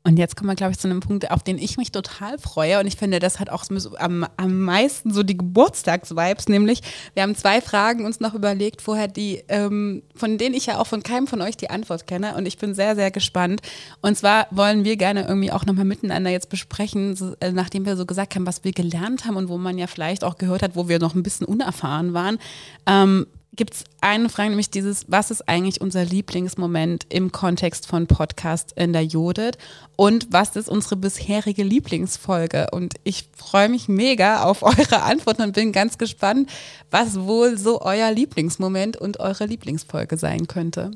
Und jetzt kommen wir, glaube ich, zu einem Punkt, auf den ich mich total freue. Und ich finde, das hat auch am, am meisten so die Geburtstagsvibes, nämlich wir haben zwei Fragen uns noch überlegt vorher, die, ähm, von denen ich ja auch von keinem von euch die Antwort kenne. Und ich bin sehr, sehr gespannt. Und zwar wollen wir gerne irgendwie auch nochmal miteinander jetzt besprechen, so, äh, nachdem wir so gesagt haben, was wir gelernt haben und wo man ja vielleicht auch gehört hat, wo wir noch ein bisschen unerfahren waren. Ähm, gibt es eine Frage, nämlich dieses, was ist eigentlich unser Lieblingsmoment im Kontext von Podcast in der Judith und was ist unsere bisherige Lieblingsfolge? Und ich freue mich mega auf eure Antworten und bin ganz gespannt, was wohl so euer Lieblingsmoment und eure Lieblingsfolge sein könnte.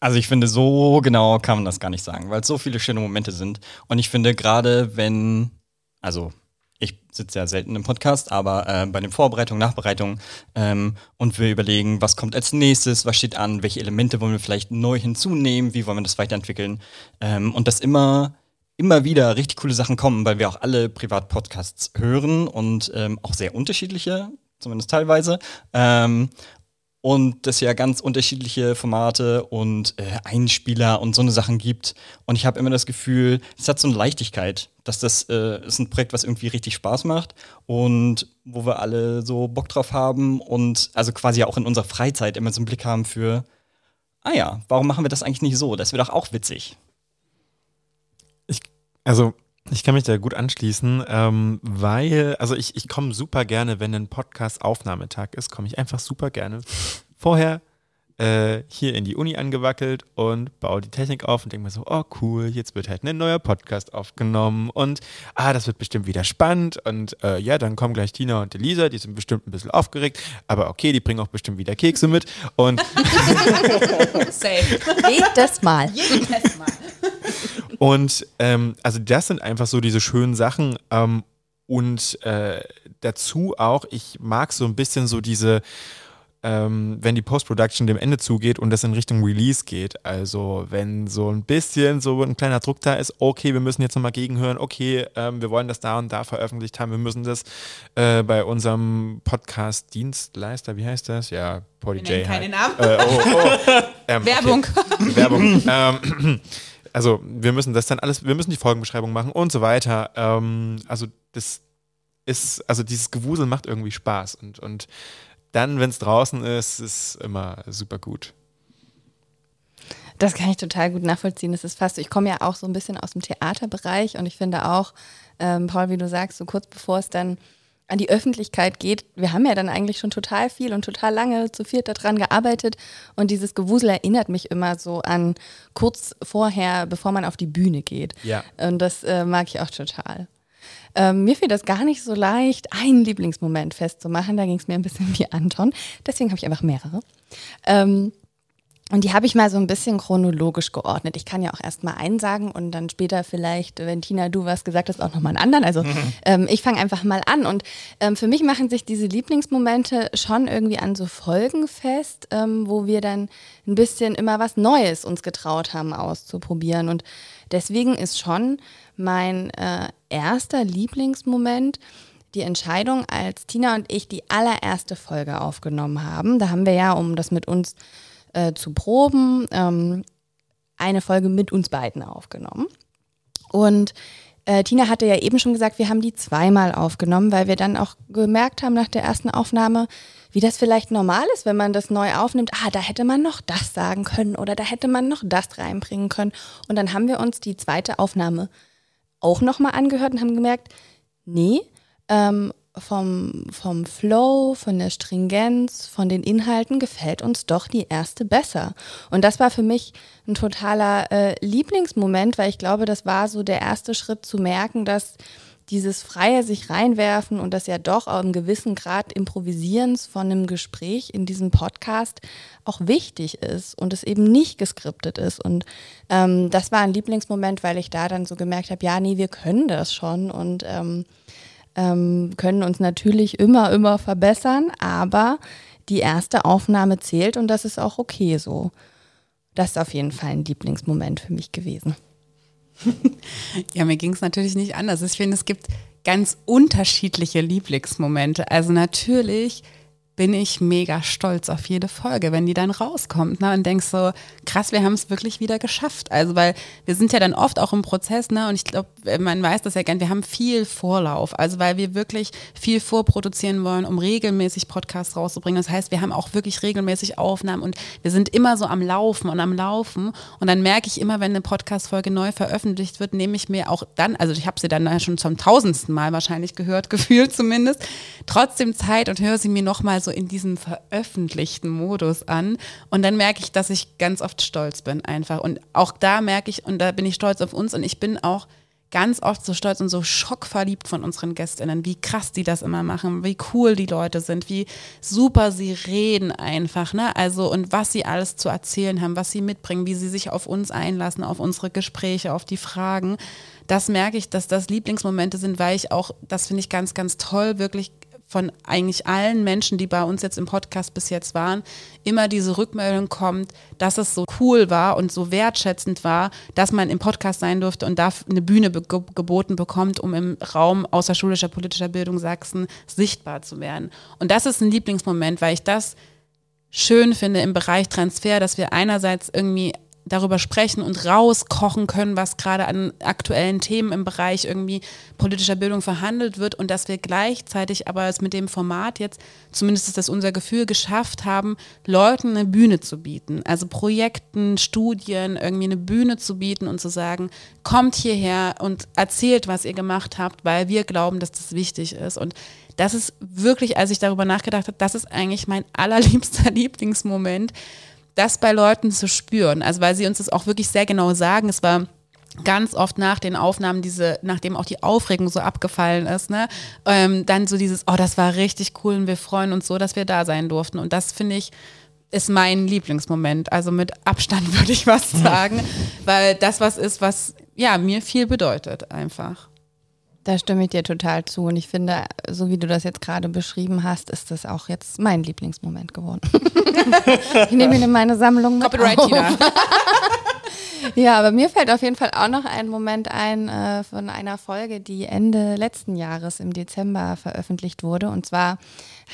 Also ich finde, so genau kann man das gar nicht sagen, weil es so viele schöne Momente sind. Und ich finde gerade, wenn, also ich sitze ja selten im Podcast, aber äh, bei den Vorbereitungen, Nachbereitungen ähm, und wir überlegen, was kommt als nächstes, was steht an, welche Elemente wollen wir vielleicht neu hinzunehmen, wie wollen wir das weiterentwickeln ähm, und dass immer immer wieder richtig coole Sachen kommen, weil wir auch alle Privat-Podcasts hören und ähm, auch sehr unterschiedliche, zumindest teilweise. Ähm, und es ja ganz unterschiedliche Formate und äh, Einspieler und so eine Sachen gibt. Und ich habe immer das Gefühl, es hat so eine Leichtigkeit, dass das äh, ist ein Projekt, was irgendwie richtig Spaß macht und wo wir alle so Bock drauf haben und also quasi auch in unserer Freizeit immer so einen Blick haben für, ah ja, warum machen wir das eigentlich nicht so? Das wäre doch auch witzig.
Ich, also ich kann mich da gut anschließen, ähm, weil, also ich, ich komme super gerne, wenn ein Podcast-Aufnahmetag ist, komme ich einfach super gerne vorher äh, hier in die Uni angewackelt und baue die Technik auf und denke mir so, oh cool, jetzt wird halt ein neuer Podcast aufgenommen und ah, das wird bestimmt wieder spannend und äh, ja, dann kommen gleich Tina und Elisa, die sind bestimmt ein bisschen aufgeregt, aber okay, die bringen auch bestimmt wieder Kekse mit und
Safe. Jedes Mal.
Jedes Mal.
Und ähm, also das sind einfach so diese schönen Sachen. Ähm, und äh, dazu auch, ich mag so ein bisschen so diese, ähm, wenn die Post-Production dem Ende zugeht und das in Richtung Release geht. Also wenn so ein bisschen so ein kleiner Druck da ist, okay, wir müssen jetzt nochmal gegenhören, okay, ähm, wir wollen das da und da veröffentlicht haben, wir müssen das äh, bei unserem Podcast-Dienstleister, wie heißt das? Ja, Poly
Wir nennen keine Namen.
Äh, oh, oh. Ähm,
Werbung.
Okay. Werbung. ähm, also wir müssen das dann alles, wir müssen die Folgenbeschreibung machen und so weiter. Ähm, also das ist, also dieses Gewusel macht irgendwie Spaß und, und dann, wenn es draußen ist, ist immer super gut.
Das kann ich total gut nachvollziehen. Das ist fast, ich komme ja auch so ein bisschen aus dem Theaterbereich und ich finde auch, ähm, Paul, wie du sagst, so kurz bevor es dann an die Öffentlichkeit geht, wir haben ja dann eigentlich schon total viel und total lange zu viert daran gearbeitet und dieses Gewusel erinnert mich immer so an kurz vorher, bevor man auf die Bühne geht.
Ja.
Und das äh, mag ich auch total. Ähm, mir fiel das gar nicht so leicht, einen Lieblingsmoment festzumachen. Da ging es mir ein bisschen wie Anton. Deswegen habe ich einfach mehrere. Ähm, und die habe ich mal so ein bisschen chronologisch geordnet. Ich kann ja auch erst mal einen sagen und dann später vielleicht, wenn Tina, du was gesagt hast, auch nochmal einen anderen. Also ähm, ich fange einfach mal an. Und ähm, für mich machen sich diese Lieblingsmomente schon irgendwie an so Folgen fest, ähm, wo wir dann ein bisschen immer was Neues uns getraut haben auszuprobieren. Und deswegen ist schon mein äh, erster Lieblingsmoment, die Entscheidung, als Tina und ich die allererste Folge aufgenommen haben. Da haben wir ja, um das mit uns äh, zu proben, ähm, eine Folge mit uns beiden aufgenommen. Und äh, Tina hatte ja eben schon gesagt, wir haben die zweimal aufgenommen, weil wir dann auch gemerkt haben nach der ersten Aufnahme, wie das vielleicht normal ist, wenn man das neu aufnimmt. Ah, da hätte man noch das sagen können oder da hätte man noch das reinbringen können. Und dann haben wir uns die zweite Aufnahme auch nochmal angehört und haben gemerkt, nee, ähm, vom, vom Flow, von der Stringenz, von den Inhalten gefällt uns doch die erste besser. Und das war für mich ein totaler äh, Lieblingsmoment, weil ich glaube, das war so der erste Schritt zu merken, dass dieses freie sich reinwerfen und das ja doch auch im gewissen Grad Improvisierens von einem Gespräch in diesem Podcast auch wichtig ist und es eben nicht geskriptet ist. Und ähm, das war ein Lieblingsmoment, weil ich da dann so gemerkt habe, ja, nee, wir können das schon und ähm, ähm, können uns natürlich immer, immer verbessern, aber die erste Aufnahme zählt und das ist auch okay so. Das ist auf jeden Fall ein Lieblingsmoment für mich gewesen.
Ja, mir ging es natürlich nicht anders. Ich finde, es gibt ganz unterschiedliche Lieblingsmomente. Also natürlich bin ich mega stolz auf jede Folge, wenn die dann rauskommt ne, und denkst so, krass, wir haben es wirklich wieder geschafft. Also, weil wir sind ja dann oft auch im Prozess, ne, und ich glaube, man weiß das ja gern, wir haben viel Vorlauf, also weil wir wirklich viel vorproduzieren wollen, um regelmäßig Podcasts rauszubringen. Das heißt, wir haben auch wirklich regelmäßig Aufnahmen und wir sind immer so am Laufen und am Laufen. Und dann merke ich immer, wenn eine Podcast-Folge neu veröffentlicht wird, nehme ich mir auch dann, also ich habe sie dann schon zum tausendsten Mal wahrscheinlich gehört, gefühlt zumindest, trotzdem Zeit und höre sie mir nochmal so so in diesem veröffentlichten Modus an. Und dann merke ich, dass ich ganz oft stolz bin einfach. Und auch da merke ich, und da bin ich stolz auf uns und ich bin auch ganz oft so stolz und so schockverliebt von unseren Gästinnen, wie krass die das immer machen, wie cool die Leute sind, wie super sie reden einfach, ne? Also und was sie alles zu erzählen haben, was sie mitbringen, wie sie sich auf uns einlassen, auf unsere Gespräche, auf die Fragen. Das merke ich, dass das Lieblingsmomente sind, weil ich auch, das finde ich ganz, ganz toll, wirklich von eigentlich allen Menschen, die bei uns jetzt im Podcast bis jetzt waren, immer diese Rückmeldung kommt, dass es so cool war und so wertschätzend war, dass man im Podcast sein durfte und da eine Bühne geboten bekommt, um im Raum außerschulischer politischer Bildung Sachsen sichtbar zu werden. Und das ist ein Lieblingsmoment, weil ich das schön finde im Bereich Transfer, dass wir einerseits irgendwie darüber sprechen und rauskochen können, was gerade an aktuellen Themen im Bereich irgendwie politischer Bildung verhandelt wird und dass wir gleichzeitig aber es mit dem Format jetzt, zumindest ist das unser Gefühl, geschafft haben, Leuten eine Bühne zu bieten. Also Projekten, Studien, irgendwie eine Bühne zu bieten und zu sagen, kommt hierher und erzählt, was ihr gemacht habt, weil wir glauben, dass das wichtig ist. Und das ist wirklich, als ich darüber nachgedacht habe, das ist eigentlich mein allerliebster Lieblingsmoment, das bei Leuten zu spüren. Also weil sie uns das auch wirklich sehr genau sagen. Es war ganz oft nach den Aufnahmen, diese, nachdem auch die Aufregung so abgefallen ist, ne, ähm, dann so dieses, oh, das war richtig cool und wir freuen uns so, dass wir da sein durften. Und das finde ich, ist mein Lieblingsmoment. Also mit Abstand würde ich was sagen, weil das was ist, was ja mir viel bedeutet einfach.
Da stimme ich dir total zu. Und ich finde, so wie du das jetzt gerade beschrieben hast, ist das auch jetzt mein Lieblingsmoment geworden. ich nehme ihn in meine Sammlung mit Copyright auf. ja, aber mir fällt auf jeden Fall auch noch ein Moment ein äh, von einer Folge, die Ende letzten Jahres im Dezember veröffentlicht wurde. Und zwar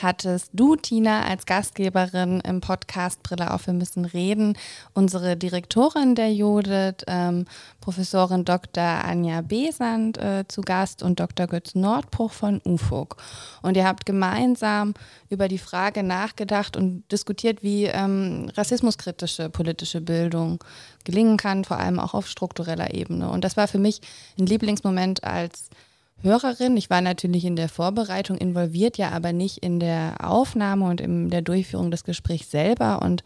hattest du, Tina, als Gastgeberin im Podcast Brille auf, wir müssen reden, unsere Direktorin der Judith, ähm, Professorin Dr. Anja Besand äh, zu Gast und Dr. Götz Nordbruch von UFOG. Und ihr habt gemeinsam über die Frage nachgedacht und diskutiert, wie ähm, rassismuskritische politische Bildung gelingen kann, vor allem auch auf struktureller Ebene. Und das war für mich ein Lieblingsmoment als Hörerin. Ich war natürlich in der Vorbereitung involviert, ja, aber nicht in der Aufnahme und in der Durchführung des Gesprächs selber. Und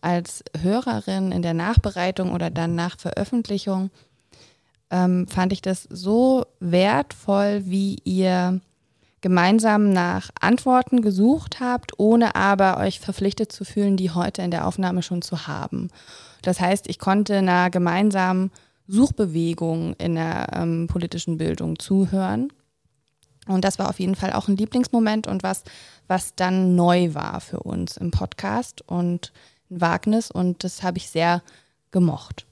als Hörerin in der Nachbereitung oder dann nach Veröffentlichung ähm, fand ich das so wertvoll, wie ihr gemeinsam nach Antworten gesucht habt, ohne aber euch verpflichtet zu fühlen, die heute in der Aufnahme schon zu haben. Das heißt, ich konnte einer gemeinsamen Suchbewegung in der ähm, politischen Bildung zuhören. Und das war auf jeden Fall auch ein Lieblingsmoment und was, was dann neu war für uns im Podcast und ein Wagnis. Und das habe ich sehr gemocht.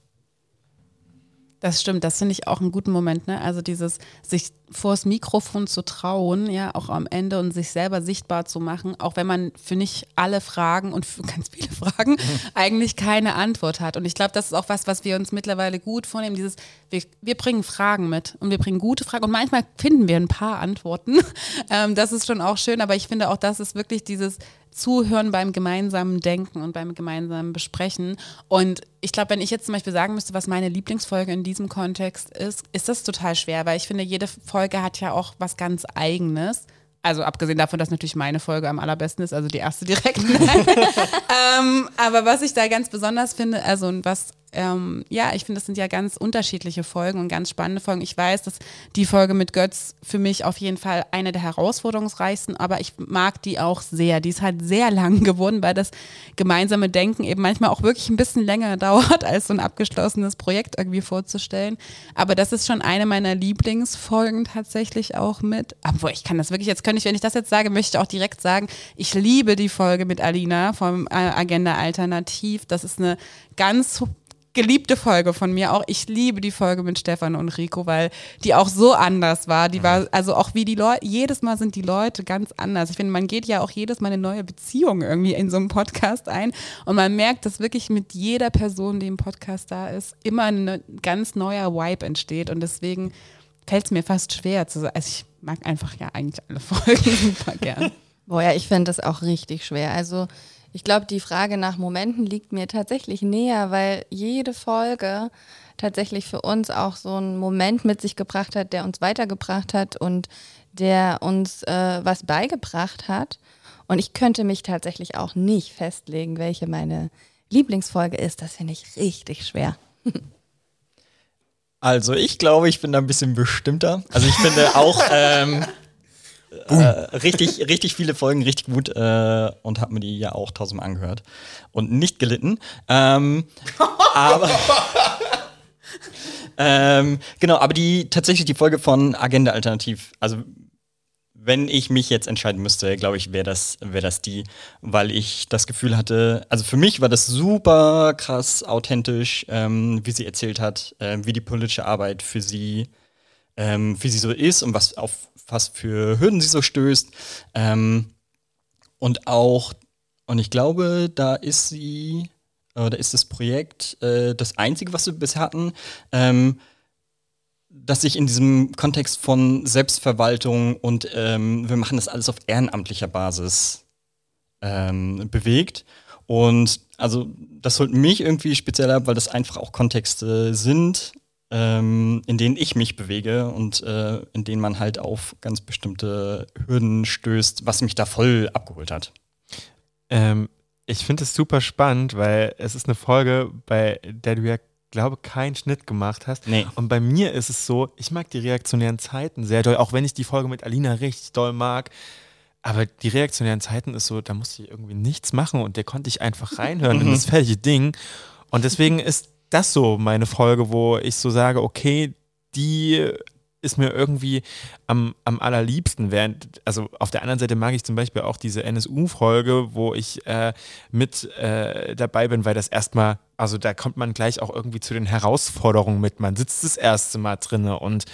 Das stimmt, das finde ich auch einen guten Moment, ne? Also dieses sich vors Mikrofon zu trauen, ja, auch am Ende und sich selber sichtbar zu machen, auch wenn man für nicht alle Fragen und für ganz viele Fragen mhm. eigentlich keine Antwort hat. Und ich glaube, das ist auch was, was wir uns mittlerweile gut vornehmen, dieses, wir, wir bringen Fragen mit und wir bringen gute Fragen und manchmal finden wir ein paar Antworten. ähm, das ist schon auch schön, aber ich finde auch, das ist wirklich dieses, Zuhören beim gemeinsamen Denken und beim gemeinsamen Besprechen. Und ich glaube, wenn ich jetzt zum Beispiel sagen müsste, was meine Lieblingsfolge in diesem Kontext ist, ist das total schwer, weil ich finde, jede Folge hat ja auch was ganz Eigenes. Also abgesehen davon, dass natürlich meine Folge am allerbesten ist, also die erste direkt. ähm, aber was ich da ganz besonders finde, also was ähm, ja, ich finde, das sind ja ganz unterschiedliche Folgen und ganz spannende Folgen. Ich weiß, dass die Folge mit Götz für mich auf jeden Fall eine der herausforderungsreichsten, aber ich mag die auch sehr. Die ist halt sehr lang geworden, weil das gemeinsame Denken eben manchmal auch wirklich ein bisschen länger dauert, als so ein abgeschlossenes Projekt irgendwie vorzustellen. Aber das ist schon eine meiner Lieblingsfolgen tatsächlich auch mit. Obwohl, ich kann das wirklich, jetzt könnte ich, wenn ich das jetzt sage, möchte ich auch direkt sagen, ich liebe die Folge mit Alina vom äh, Agenda Alternativ. Das ist eine ganz geliebte Folge von mir auch. Ich liebe die Folge mit Stefan und Rico, weil die auch so anders war. Die war, also auch wie die Leute, jedes Mal sind die Leute ganz anders. Ich finde, man geht ja auch jedes Mal eine neue Beziehung irgendwie in so einem Podcast ein und man merkt, dass wirklich mit jeder Person, die im Podcast da ist, immer ein ganz neuer Vibe entsteht und deswegen fällt es mir fast schwer zu sagen. Also ich mag einfach ja eigentlich alle Folgen super gern.
Boah, ja, ich finde das auch richtig schwer. Also ich glaube, die Frage nach Momenten liegt mir tatsächlich näher, weil jede Folge tatsächlich für uns auch so einen Moment mit sich gebracht hat, der uns weitergebracht hat und der uns äh, was beigebracht hat. Und ich könnte mich tatsächlich auch nicht festlegen, welche meine Lieblingsfolge ist. Das finde ich richtig schwer.
Also ich glaube, ich bin da ein bisschen bestimmter. Also ich finde auch ähm, äh, richtig, richtig viele Folgen richtig gut äh, und habe mir die ja auch tausendmal angehört und nicht gelitten. Ähm, aber ähm, genau, aber die tatsächlich die Folge von Agenda Alternativ, also wenn ich mich jetzt entscheiden müsste, glaube ich, wäre das, wär das die, weil ich das Gefühl hatte, also für mich war das super krass authentisch, ähm, wie sie erzählt hat, äh, wie die politische Arbeit für sie, ähm, wie sie so ist und was auf was für Hürden sie so stößt. Ähm, und auch, und ich glaube, da ist sie, äh, da ist das Projekt äh, das einzige, was wir bisher hatten. Ähm, dass sich in diesem Kontext von Selbstverwaltung und ähm, wir machen das alles auf ehrenamtlicher Basis ähm, bewegt. Und also das holt mich irgendwie speziell ab, weil das einfach auch Kontexte sind, ähm, in denen ich mich bewege und äh, in denen man halt auf ganz bestimmte Hürden stößt, was mich da voll abgeholt hat.
Ähm, ich finde es super spannend, weil es ist eine Folge, bei der du ja glaube, keinen Schnitt gemacht hast.
Nee.
Und bei mir ist es so, ich mag die reaktionären Zeiten sehr doll, auch wenn ich die Folge mit Alina richtig doll mag. Aber die reaktionären Zeiten ist so, da musste ich irgendwie nichts machen und der konnte ich einfach reinhören in das fertige Ding. Und deswegen ist das so meine Folge, wo ich so sage, okay, die ist mir irgendwie am, am allerliebsten. Während, also auf der anderen Seite mag ich zum Beispiel auch diese NSU-Folge, wo ich äh, mit äh, dabei bin, weil das erstmal, also da kommt man gleich auch irgendwie zu den Herausforderungen mit. Man sitzt das erste Mal drinne und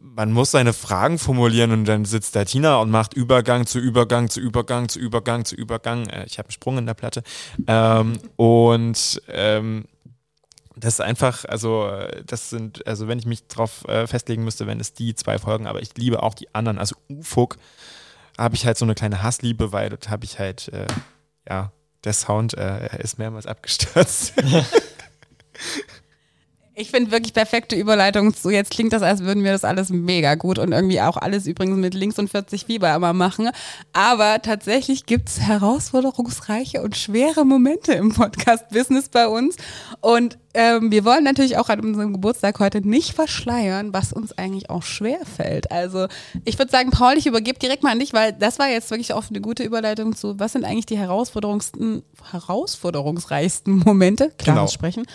man muss seine Fragen formulieren und dann sitzt da Tina und macht Übergang zu Übergang zu Übergang zu Übergang zu Übergang. Äh, ich habe einen Sprung in der Platte. Ähm, und ähm, das ist einfach, also das sind, also wenn ich mich drauf äh, festlegen müsste, wenn es die zwei Folgen, aber ich liebe auch die anderen. Also Ufuk habe ich halt so eine kleine Hassliebe, weil dort habe ich halt, äh, ja, der Sound äh, ist mehrmals abgestürzt.
Ich finde wirklich perfekte Überleitung zu. Jetzt klingt das, als würden wir das alles mega gut und irgendwie auch alles übrigens mit links und 40 Fieber immer machen. Aber tatsächlich gibt es herausforderungsreiche und schwere Momente im Podcast-Business bei uns. Und ähm, wir wollen natürlich auch an unserem Geburtstag heute nicht verschleiern, was uns eigentlich auch schwer fällt. Also ich würde sagen, Paul, ich übergebe direkt mal an dich, weil das war jetzt wirklich auch eine gute Überleitung zu, was sind eigentlich die herausforderungsten, herausforderungsreichsten Momente, klares
Genau.
Sprechen,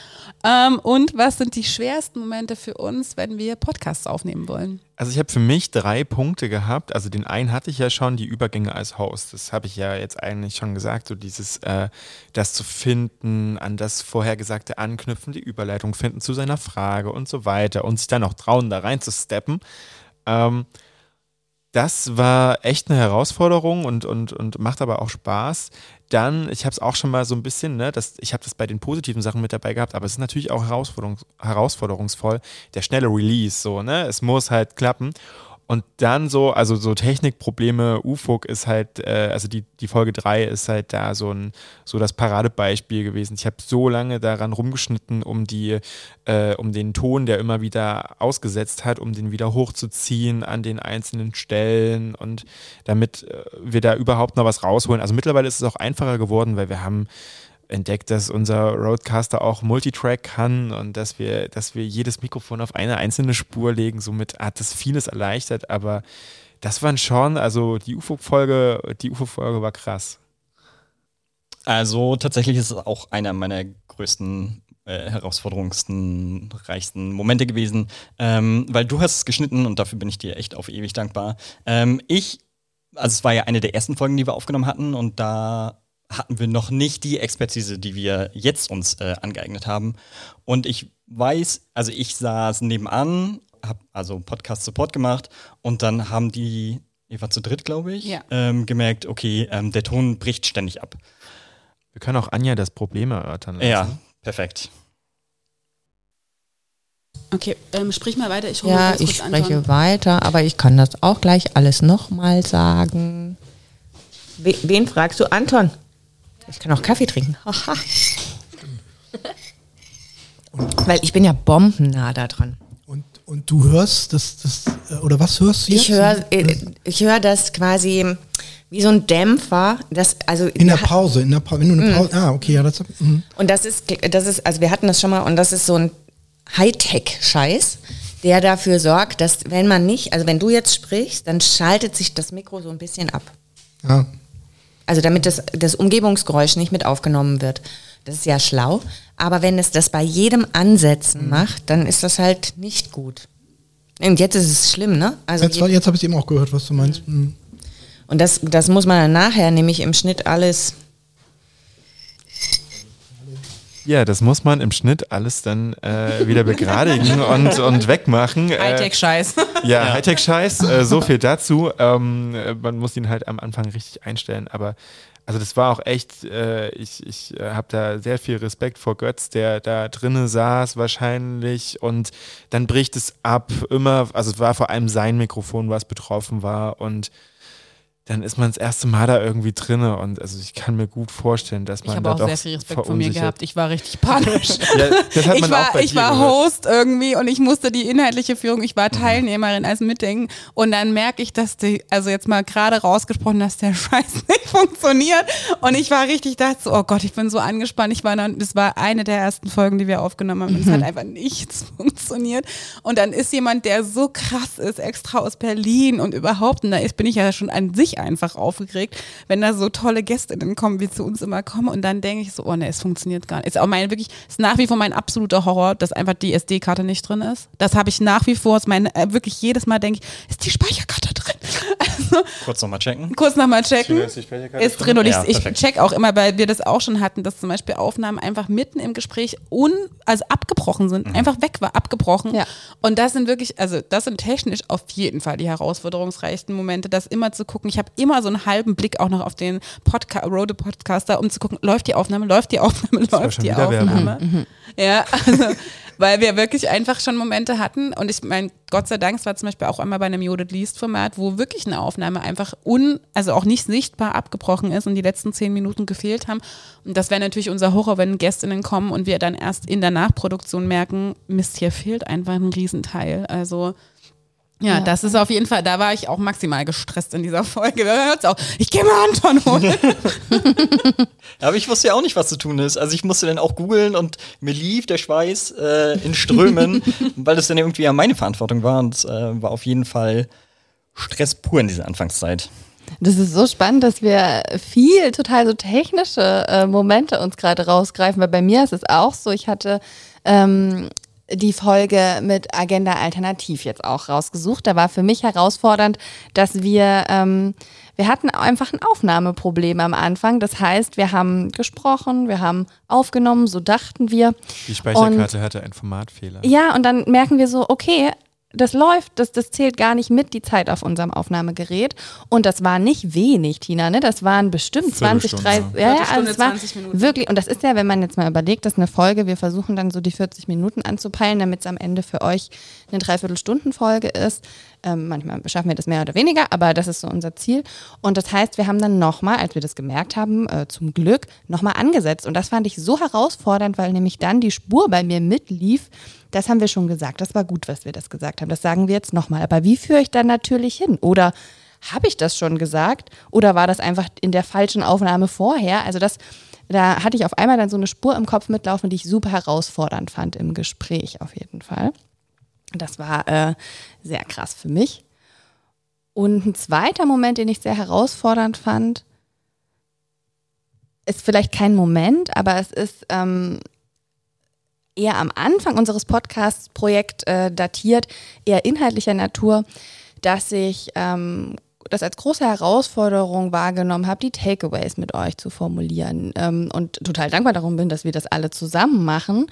ähm, und was sind die schwersten Momente für uns, wenn wir Podcasts aufnehmen wollen?
Also ich habe für mich drei Punkte gehabt. Also den einen hatte ich ja schon, die Übergänge als Host. Das habe ich ja jetzt eigentlich schon gesagt, so dieses, äh, das zu finden, an das Vorhergesagte anknüpfen, die Überleitung finden zu seiner Frage und so weiter und sich dann auch trauen, da rein zu steppen. Ähm, das war echt eine Herausforderung und, und, und macht aber auch Spaß. Dann, ich habe es auch schon mal so ein bisschen, ne, das, ich habe das bei den positiven Sachen mit dabei gehabt, aber es ist natürlich auch herausforderungs herausforderungsvoll, der schnelle Release, so, ne? Es muss halt klappen. Und dann so, also so Technikprobleme, UFOG ist halt, äh, also die, die Folge 3 ist halt da so ein, so das Paradebeispiel gewesen. Ich habe so lange daran rumgeschnitten, um die, äh, um den Ton, der immer wieder ausgesetzt hat, um den wieder hochzuziehen an den einzelnen Stellen und damit äh, wir da überhaupt noch was rausholen. Also mittlerweile ist es auch einfacher geworden, weil wir haben entdeckt, dass unser Roadcaster auch Multitrack kann und dass wir, dass wir jedes Mikrofon auf eine einzelne Spur legen. Somit hat das vieles erleichtert, aber das waren schon, also die UFO-Folge, die UFO-Folge war krass.
Also tatsächlich ist es auch einer meiner größten äh, herausforderungsten, reichsten Momente gewesen, ähm, weil du hast es geschnitten und dafür bin ich dir echt auf ewig dankbar. Ähm, ich, also es war ja eine der ersten Folgen, die wir aufgenommen hatten und da hatten wir noch nicht die Expertise, die wir jetzt uns äh, angeeignet haben. Und ich weiß, also ich saß nebenan, habe also Podcast Support gemacht und dann haben die, ihr war zu dritt, glaube ich,
Ja.
ähm, gemerkt, okay, ähm, der Ton bricht ständig ab.
Wir können auch Anja das Problem erörtern lassen.
Ja, perfekt.
Okay, ähm, sprich mal weiter. Ich
Ja, ich spreche
Anton.
weiter, aber ich kann das auch gleich alles nochmal sagen. We wen fragst du? Anton? Ich kann auch Kaffee trinken. Weil ich bin ja bombennah da dran.
Und, und du hörst das, das, äh, oder was hörst du jetzt?
Ich höre ich hör das quasi wie so ein Dämpfer. Das, also
In der Pause, in der Pause, wenn du eine Pause, ah, okay, ja, das, mhm.
Und das ist, das ist, also wir hatten das schon mal und das ist so ein Hightech-Scheiß, der dafür sorgt, dass wenn man nicht, also wenn du jetzt sprichst, dann schaltet sich das Mikro so ein bisschen ab.
ja.
Also damit das, das Umgebungsgeräusch nicht mit aufgenommen wird. Das ist ja schlau. Aber wenn es das bei jedem Ansetzen macht, dann ist das halt nicht gut. Und jetzt ist es schlimm, ne? Also
Jetzt, jetzt habe ich eben auch gehört, was du meinst. Mhm.
und das, das muss man dann nachher nämlich im Schnitt alles.
Ja, das muss man im Schnitt alles dann äh, wieder begradigen und, und wegmachen. Äh,
Hightech-Scheiß.
Ja, Hightech-Scheiß, äh, so viel dazu. Ähm, äh, man muss ihn halt am Anfang richtig einstellen, aber also das war auch echt, äh, ich, ich äh, habe da sehr viel Respekt vor Götz, der da drinnen saß wahrscheinlich und dann bricht es ab, immer, also es war vor allem sein Mikrofon, was betroffen war und dann ist man das erste Mal da irgendwie drinne und also ich kann mir gut vorstellen, dass
Ich
man
habe
da
auch sehr viel Respekt vor mir gehabt. Ich war richtig panisch.
Ja, das hat
ich
man auch
war,
bei
ich war
gehört.
Host irgendwie und ich musste die inhaltliche Führung, ich war
Mhm.
Teilnehmerin als Mitdenken und dann merke ich, dass die, also jetzt mal gerade rausgesprochen, dass der Scheiß nicht funktioniert und ich war richtig, dachte oh Gott, ich bin so angespannt. Ich war dann, das war eine der ersten Folgen, die wir aufgenommen haben und es
Mhm.
hat einfach nichts funktioniert und dann ist jemand, der so krass ist, extra aus Berlin und überhaupt, und da ist, bin ich ja schon an sich einfach aufgeregt, wenn da so tolle Gästinnen kommen, wie zu uns immer kommen und dann denke ich so, oh ne, es funktioniert gar nicht. Ist auch mein wirklich, ist nach wie vor mein absoluter Horror, dass einfach die SD-Karte nicht drin ist. Das habe ich nach wie vor, ist mein, äh, wirklich jedes Mal denke ich, ist die Speicherkarte drin?
Kurz nochmal checken.
kurz nochmal checken.
Ist
drin und ich,
Ja,
ich
perfekt.
check auch immer, weil wir das auch schon hatten, dass zum Beispiel Aufnahmen einfach mitten im Gespräch un, also abgebrochen sind,
Mhm.
einfach weg war, abgebrochen.
Ja.
Und das sind wirklich, also das sind technisch auf jeden Fall die herausforderungsreichsten Momente, das immer zu gucken. Ich habe immer so einen halben Blick auch noch auf den Podca Rode Podcaster, um zu gucken, läuft die Aufnahme, läuft die Aufnahme, läuft die. Aufnahme. Ja, also, weil wir wirklich einfach schon Momente hatten und ich meine, Gott sei Dank, es war zum Beispiel auch einmal bei einem Jodit Least Format, wo wirklich eine Aufnahme einfach un, also auch nicht sichtbar abgebrochen ist und die letzten zehn Minuten gefehlt haben. Und das wäre natürlich unser Horror, wenn Gästinnen kommen und wir dann erst in der Nachproduktion merken, Mist, hier fehlt einfach ein Riesenteil. Also ja, das ist auf jeden Fall, da war ich auch maximal gestresst in dieser Folge. Hört's auch, ich gehe mal Anton holen.
Aber ich wusste ja auch nicht, was zu tun ist. Also ich musste dann auch googeln und mir lief der Schweiß äh, in Strömen, weil das dann irgendwie ja meine Verantwortung war und äh, war auf jeden Fall Stress pur in dieser Anfangszeit.
Das ist so spannend, dass wir viel total so technische äh, Momente uns gerade rausgreifen, weil bei mir ist es auch so, ich hatte ähm, die Folge mit Agenda Alternativ jetzt auch rausgesucht. Da war für mich herausfordernd, dass wir, ähm, wir hatten einfach ein Aufnahmeproblem am Anfang. Das heißt, wir haben gesprochen, wir haben aufgenommen, so dachten wir.
Die Speicherkarte hatte einen Formatfehler.
Ja, und dann merken wir so, okay, das läuft, das, das zählt gar nicht mit, die Zeit auf unserem Aufnahmegerät. Und das war nicht wenig, Tina, ne? Das waren bestimmt 20,
Viertelstunde,
30, ja, ja, also es war
20 Minuten.
wirklich, und das ist ja, wenn man jetzt mal überlegt, dass eine Folge, wir versuchen dann so die 40 Minuten anzupeilen, damit es am Ende für euch eine Dreiviertelstunden-Folge ist. Ähm, manchmal schaffen wir das mehr oder weniger, aber das ist so unser Ziel. Und das heißt, wir haben dann nochmal, als wir das gemerkt haben, äh, zum Glück, nochmal angesetzt. Und das fand ich so herausfordernd, weil nämlich dann die Spur bei mir mitlief. Das haben wir schon gesagt. Das war gut, was wir das gesagt haben. Das sagen wir jetzt nochmal. Aber wie führe ich dann natürlich hin? Oder habe ich das schon gesagt? Oder war das einfach in der falschen Aufnahme vorher? Also das da hatte ich auf einmal dann so eine Spur im Kopf mitlaufen, die ich super herausfordernd fand im Gespräch auf jeden Fall. Das war äh, sehr krass für mich. Und ein zweiter Moment, den ich sehr herausfordernd fand, ist vielleicht kein Moment, aber es ist ähm, eher am Anfang unseres Podcasts-Projekt äh, datiert, eher inhaltlicher Natur, dass ich ähm, das als große Herausforderung wahrgenommen habe, die Takeaways mit euch zu formulieren. Ähm, und total dankbar darum bin, dass wir das alle zusammen machen,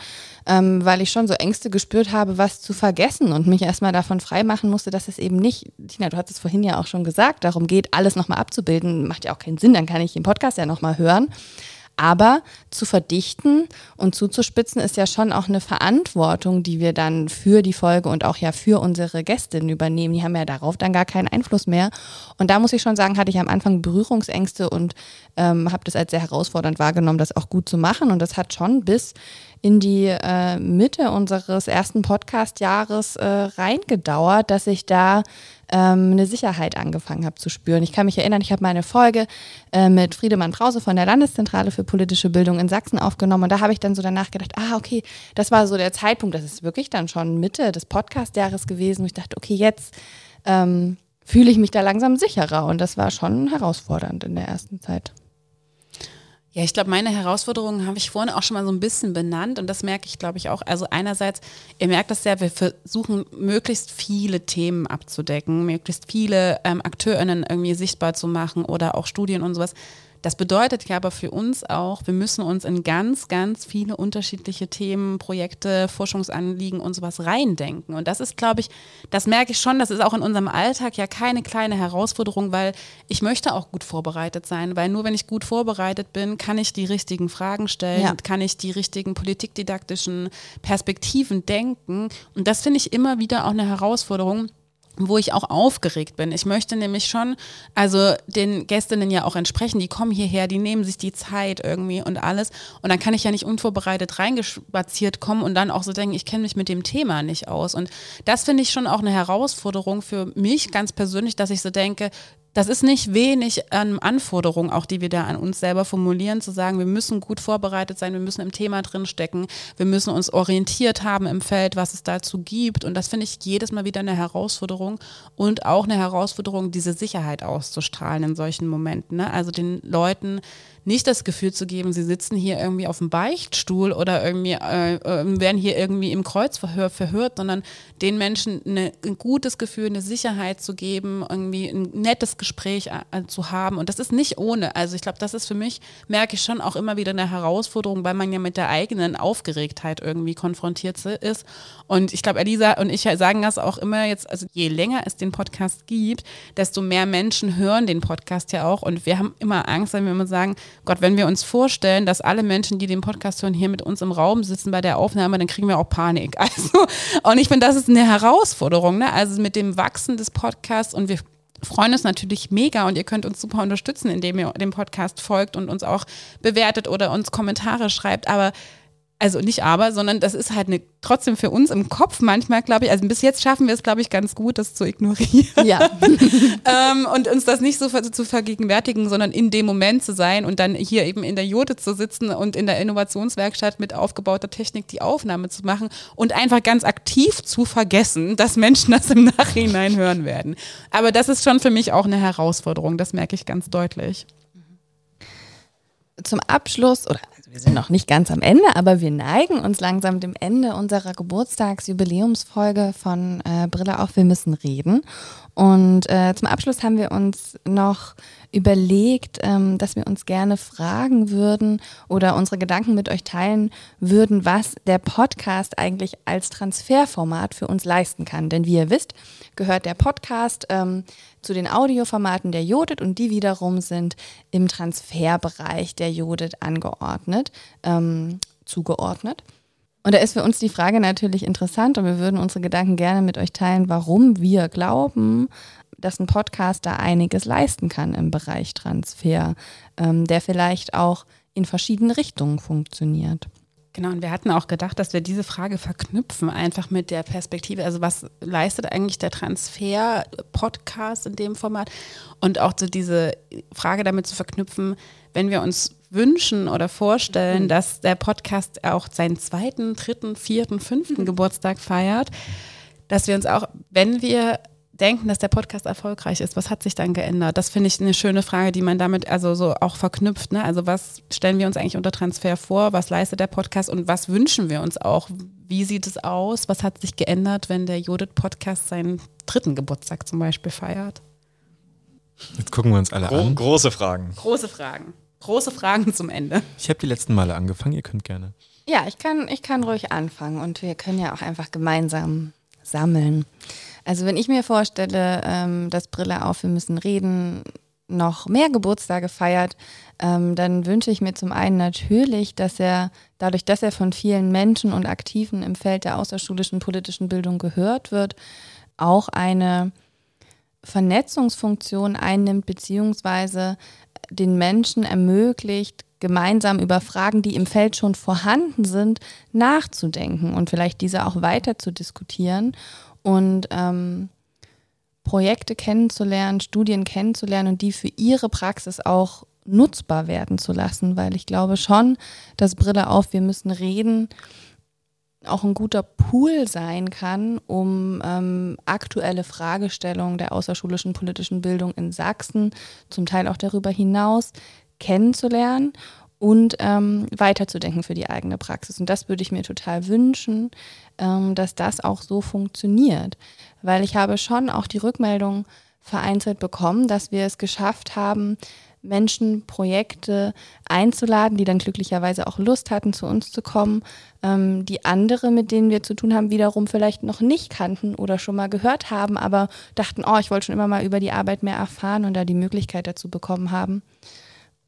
ähm, weil ich schon so Ängste gespürt habe, was zu vergessen und mich erstmal davon freimachen musste, dass es eben nicht, Tina, du hattest es vorhin ja auch schon gesagt, darum geht, alles nochmal abzubilden. Macht ja auch keinen Sinn, dann kann ich den Podcast ja nochmal hören. Aber zu verdichten und zuzuspitzen ist ja schon auch eine Verantwortung, die wir dann für die Folge und auch ja für unsere Gästinnen übernehmen. Die haben ja darauf dann gar keinen Einfluss mehr. Und da muss ich schon sagen, hatte ich am Anfang Berührungsängste und ähm, habe das als sehr herausfordernd wahrgenommen, das auch gut zu machen. Und das hat schon bis in die äh, Mitte unseres ersten Podcast-Jahres äh, reingedauert, dass ich da ähm, eine Sicherheit angefangen habe zu spüren. Ich kann mich erinnern, ich habe meine Folge äh, mit Friedemann Brause von der Landeszentrale für politische Bildung in Sachsen aufgenommen und da habe ich dann so danach gedacht, ah, okay, das war so der Zeitpunkt, das ist wirklich dann schon Mitte des Podcast-Jahres gewesen, wo ich dachte, okay, jetzt ähm, fühle ich mich da langsam sicherer und das war schon herausfordernd in der ersten Zeit.
Ja, ich glaube, meine Herausforderungen habe ich vorhin auch schon mal so ein bisschen benannt und das merke ich, glaube ich, auch. Also einerseits, ihr merkt das ja, wir versuchen möglichst viele Themen abzudecken, möglichst viele ähm, AkteurInnen irgendwie sichtbar zu machen oder auch Studien und sowas. Das bedeutet ja aber für uns auch, wir müssen uns in ganz, ganz viele unterschiedliche Themen, Projekte, Forschungsanliegen und sowas reindenken. Und das ist, glaube ich, das merke ich schon, das ist auch in unserem Alltag ja keine kleine Herausforderung, weil ich möchte auch gut vorbereitet sein, weil nur wenn ich gut vorbereitet bin, kann ich die richtigen Fragen stellen, ja. kann ich die richtigen politikdidaktischen Perspektiven denken. Und das finde ich immer wieder auch eine Herausforderung wo ich auch aufgeregt bin. Ich möchte nämlich schon, also den Gästinnen ja auch entsprechen, die kommen hierher, die nehmen sich die Zeit irgendwie und alles. Und dann kann ich ja nicht unvorbereitet reingespaziert kommen und dann auch so denken, ich kenne mich mit dem Thema nicht aus. Und das finde ich schon auch eine Herausforderung für mich ganz persönlich, dass ich so denke, das ist nicht wenig an Anforderungen, auch die wir da an uns selber formulieren, zu sagen, wir müssen gut vorbereitet sein, wir müssen im Thema drinstecken, wir müssen uns orientiert haben im Feld, was es dazu gibt. Und das finde ich jedes Mal wieder eine Herausforderung und auch eine Herausforderung, diese Sicherheit auszustrahlen in solchen Momenten. Ne? Also den Leuten nicht das Gefühl zu geben, sie sitzen hier irgendwie auf dem Beichtstuhl oder irgendwie äh, äh, werden hier irgendwie im Kreuzverhör verhört, sondern den Menschen eine, ein gutes Gefühl, eine Sicherheit zu geben, irgendwie ein nettes Gespräch äh, zu haben. Und das ist nicht ohne. Also ich glaube, das ist für mich, merke ich schon auch immer wieder eine Herausforderung, weil man ja mit der eigenen Aufgeregtheit irgendwie konfrontiert ist. Und ich glaube, Elisa und ich sagen das auch immer jetzt, also je länger es den Podcast gibt, desto mehr Menschen hören den Podcast ja auch. Und wir haben immer Angst, wenn wir immer sagen, Gott, wenn wir uns vorstellen, dass alle Menschen, die den Podcast hören, hier mit uns im Raum sitzen bei der Aufnahme, dann kriegen wir auch Panik. Also, und ich finde, das ist eine Herausforderung, ne? Also mit dem Wachsen des Podcasts und wir freuen uns natürlich mega und ihr könnt uns super unterstützen, indem ihr dem Podcast folgt und uns auch bewertet oder uns Kommentare schreibt. Aber also nicht aber, sondern das ist halt eine, trotzdem für uns im Kopf manchmal, glaube ich, also bis jetzt schaffen wir es, glaube ich, ganz gut, das zu ignorieren. Ja. ähm, und uns das nicht so zu vergegenwärtigen, sondern in dem Moment zu sein und dann hier eben in der Jote zu sitzen und in der Innovationswerkstatt mit aufgebauter Technik die Aufnahme zu machen und einfach ganz aktiv zu vergessen, dass Menschen das im Nachhinein hören werden. Aber das ist schon für mich auch eine Herausforderung, das merke ich ganz deutlich.
Zum Abschluss, oder wir sind noch nicht ganz am Ende, aber wir neigen uns langsam dem Ende unserer Geburtstagsjubiläumsfolge von äh, Brille auf, wir müssen reden. Und äh, zum Abschluss haben wir uns noch überlegt, ähm, dass wir uns gerne fragen würden oder unsere Gedanken mit euch teilen würden, was der Podcast eigentlich als Transferformat für uns leisten kann. Denn wie ihr wisst, gehört der Podcast ähm, zu den Audioformaten der Jodit und die wiederum sind im Transferbereich der Jodit angeordnet, ähm, zugeordnet. Und da ist für uns die Frage natürlich interessant und wir würden unsere Gedanken gerne mit euch teilen, warum wir glauben, dass ein Podcast da einiges leisten kann im Bereich Transfer, ähm, der vielleicht auch in verschiedene Richtungen funktioniert.
Genau, und wir hatten auch gedacht, dass wir diese Frage verknüpfen, einfach mit der Perspektive. Also, was leistet eigentlich der Transfer-Podcast in dem Format? Und auch so diese Frage damit zu verknüpfen, wenn wir uns wünschen oder vorstellen, dass der Podcast auch seinen zweiten, dritten, vierten, fünften Geburtstag feiert, dass wir uns auch, wenn wir denken, dass der Podcast erfolgreich ist, was hat sich dann geändert? Das finde ich eine schöne Frage, die man damit also so auch verknüpft. Ne? Also was stellen wir uns eigentlich unter Transfer vor? Was leistet der Podcast und was wünschen wir uns auch? Wie sieht es aus? Was hat sich geändert, wenn der Judith Podcast seinen dritten Geburtstag zum Beispiel feiert?
Jetzt gucken wir uns alle
Gro
an.
große Fragen.
Große Fragen. Große Fragen zum Ende.
Ich habe die letzten Male angefangen, ihr könnt gerne.
Ja, ich kann, ich kann ruhig anfangen und wir können ja auch einfach gemeinsam sammeln. Also wenn ich mir vorstelle, ähm, dass Brille auf, wir müssen reden, noch mehr Geburtstage feiert, ähm, dann wünsche ich mir zum einen natürlich, dass er, dadurch, dass er von vielen Menschen und Aktiven im Feld der außerschulischen politischen Bildung gehört wird, auch eine Vernetzungsfunktion einnimmt, beziehungsweise den Menschen ermöglicht, gemeinsam über Fragen, die im Feld schon vorhanden sind, nachzudenken und vielleicht diese auch weiter zu diskutieren und ähm, Projekte kennenzulernen, Studien kennenzulernen und die für ihre Praxis auch nutzbar werden zu lassen, weil ich glaube schon, dass Brille auf, wir müssen reden, auch ein guter Pool sein kann, um ähm, aktuelle Fragestellungen der außerschulischen politischen Bildung in Sachsen, zum Teil auch darüber hinaus, kennenzulernen und ähm, weiterzudenken für die eigene Praxis. Und das würde ich mir total wünschen, ähm, dass das auch so funktioniert. Weil ich habe schon auch die Rückmeldung vereinzelt bekommen, dass wir es geschafft haben, Menschen, Projekte einzuladen, die dann glücklicherweise auch Lust hatten, zu uns zu kommen, ähm, die andere, mit denen wir zu tun haben, wiederum vielleicht noch nicht kannten oder schon mal gehört haben, aber dachten, oh, ich wollte schon immer mal über die Arbeit mehr erfahren und da die Möglichkeit dazu bekommen haben.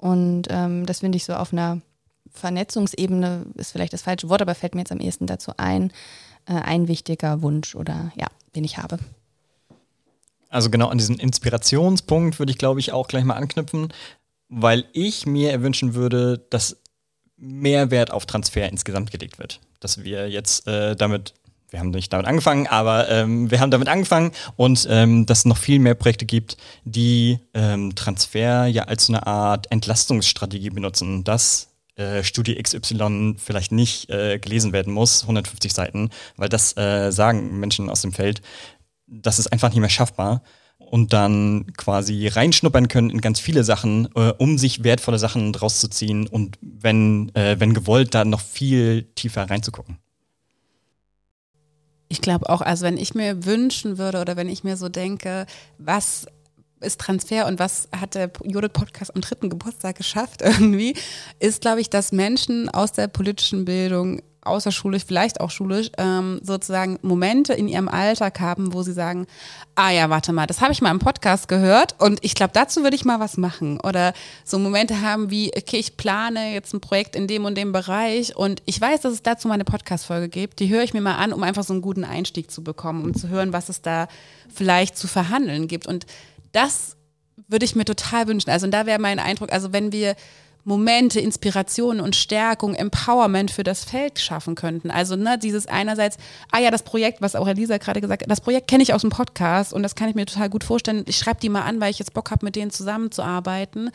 Und ähm, das finde ich so auf einer Vernetzungsebene, ist vielleicht das falsche Wort, aber fällt mir jetzt am ehesten dazu ein, äh, ein wichtiger Wunsch oder ja, den ich habe.
Also genau an diesen Inspirationspunkt würde ich, glaube ich, auch gleich mal anknüpfen, weil ich mir erwünschen würde, dass mehr Wert auf Transfer insgesamt gelegt wird. Dass wir jetzt äh, damit, wir haben nicht damit angefangen, aber ähm, wir haben damit angefangen und ähm, dass es noch viel mehr Projekte gibt, die ähm, Transfer ja als eine Art Entlastungsstrategie benutzen, dass äh, Studie XY vielleicht nicht äh, gelesen werden muss, 150 Seiten, weil das äh, sagen Menschen aus dem Feld, das ist einfach nicht mehr schaffbar und dann quasi reinschnuppern können in ganz viele Sachen, äh, um sich wertvolle Sachen draus zu ziehen und wenn, äh, wenn gewollt, da noch viel tiefer reinzugucken.
Ich glaube auch, also wenn ich mir wünschen würde oder wenn ich mir so denke, was ist Transfer und was hat der Judith Podcast am dritten Geburtstag geschafft irgendwie, ist, glaube ich, dass Menschen aus der politischen Bildung außerschulisch, vielleicht auch schulisch, ähm, sozusagen Momente in ihrem Alltag haben, wo sie sagen, ah ja, warte mal, das habe ich mal im Podcast gehört und ich glaube, dazu würde ich mal was machen. Oder so Momente haben wie, okay, ich plane jetzt ein Projekt in dem und dem Bereich und ich weiß, dass es dazu mal eine Podcast-Folge gibt, die höre ich mir mal an, um einfach so einen guten Einstieg zu bekommen, um zu hören, was es da vielleicht zu verhandeln gibt. Und das würde ich mir total wünschen. Also und da wäre mein Eindruck, also wenn wir Momente, Inspiration und Stärkung, Empowerment für das Feld schaffen könnten. Also ne, dieses einerseits, ah ja, das Projekt, was auch Elisa gerade gesagt hat, das Projekt kenne ich aus dem Podcast und das kann ich mir total gut vorstellen. Ich schreibe die mal an, weil ich jetzt Bock habe, mit denen zusammenzuarbeiten.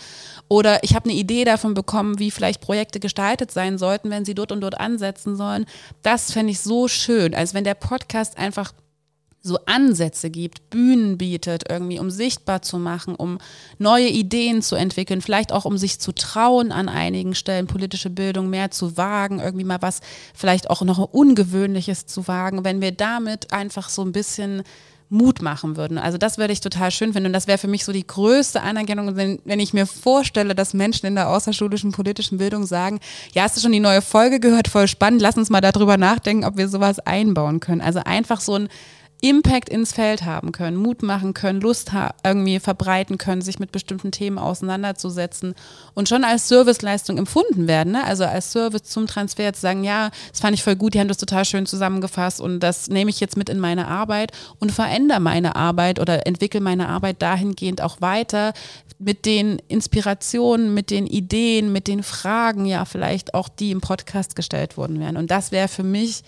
Oder ich habe eine Idee davon bekommen, wie vielleicht Projekte gestaltet sein sollten, wenn sie dort und dort ansetzen sollen. Das fände ich so schön, als wenn der Podcast einfach so Ansätze gibt, Bühnen bietet, irgendwie, um sichtbar zu machen, um neue Ideen zu entwickeln, vielleicht auch um sich zu trauen, an einigen Stellen politische Bildung mehr zu wagen, irgendwie mal was vielleicht auch noch Ungewöhnliches zu wagen, wenn wir damit einfach so ein bisschen Mut machen würden. Also das würde ich total schön finden und das wäre für mich so die größte Anerkennung, wenn, ich mir vorstelle, dass Menschen in der außerschulischen politischen Bildung sagen, ja, hast du schon die neue Folge gehört, voll spannend, lass uns mal darüber nachdenken, ob wir sowas einbauen können. Also einfach so ein Impact ins Feld haben können, Mut machen können, Lust irgendwie verbreiten können, sich mit bestimmten Themen auseinanderzusetzen und schon als Serviceleistung empfunden werden. Ne? Also als Service zum Transfer zu sagen, ja, das fand ich voll gut, die haben das total schön zusammengefasst und das nehme ich jetzt mit in meine Arbeit und verändere meine Arbeit oder entwickle meine Arbeit dahingehend auch weiter mit den Inspirationen, mit den Ideen, mit den Fragen, ja, vielleicht auch die im Podcast gestellt worden wären. Und das wäre für mich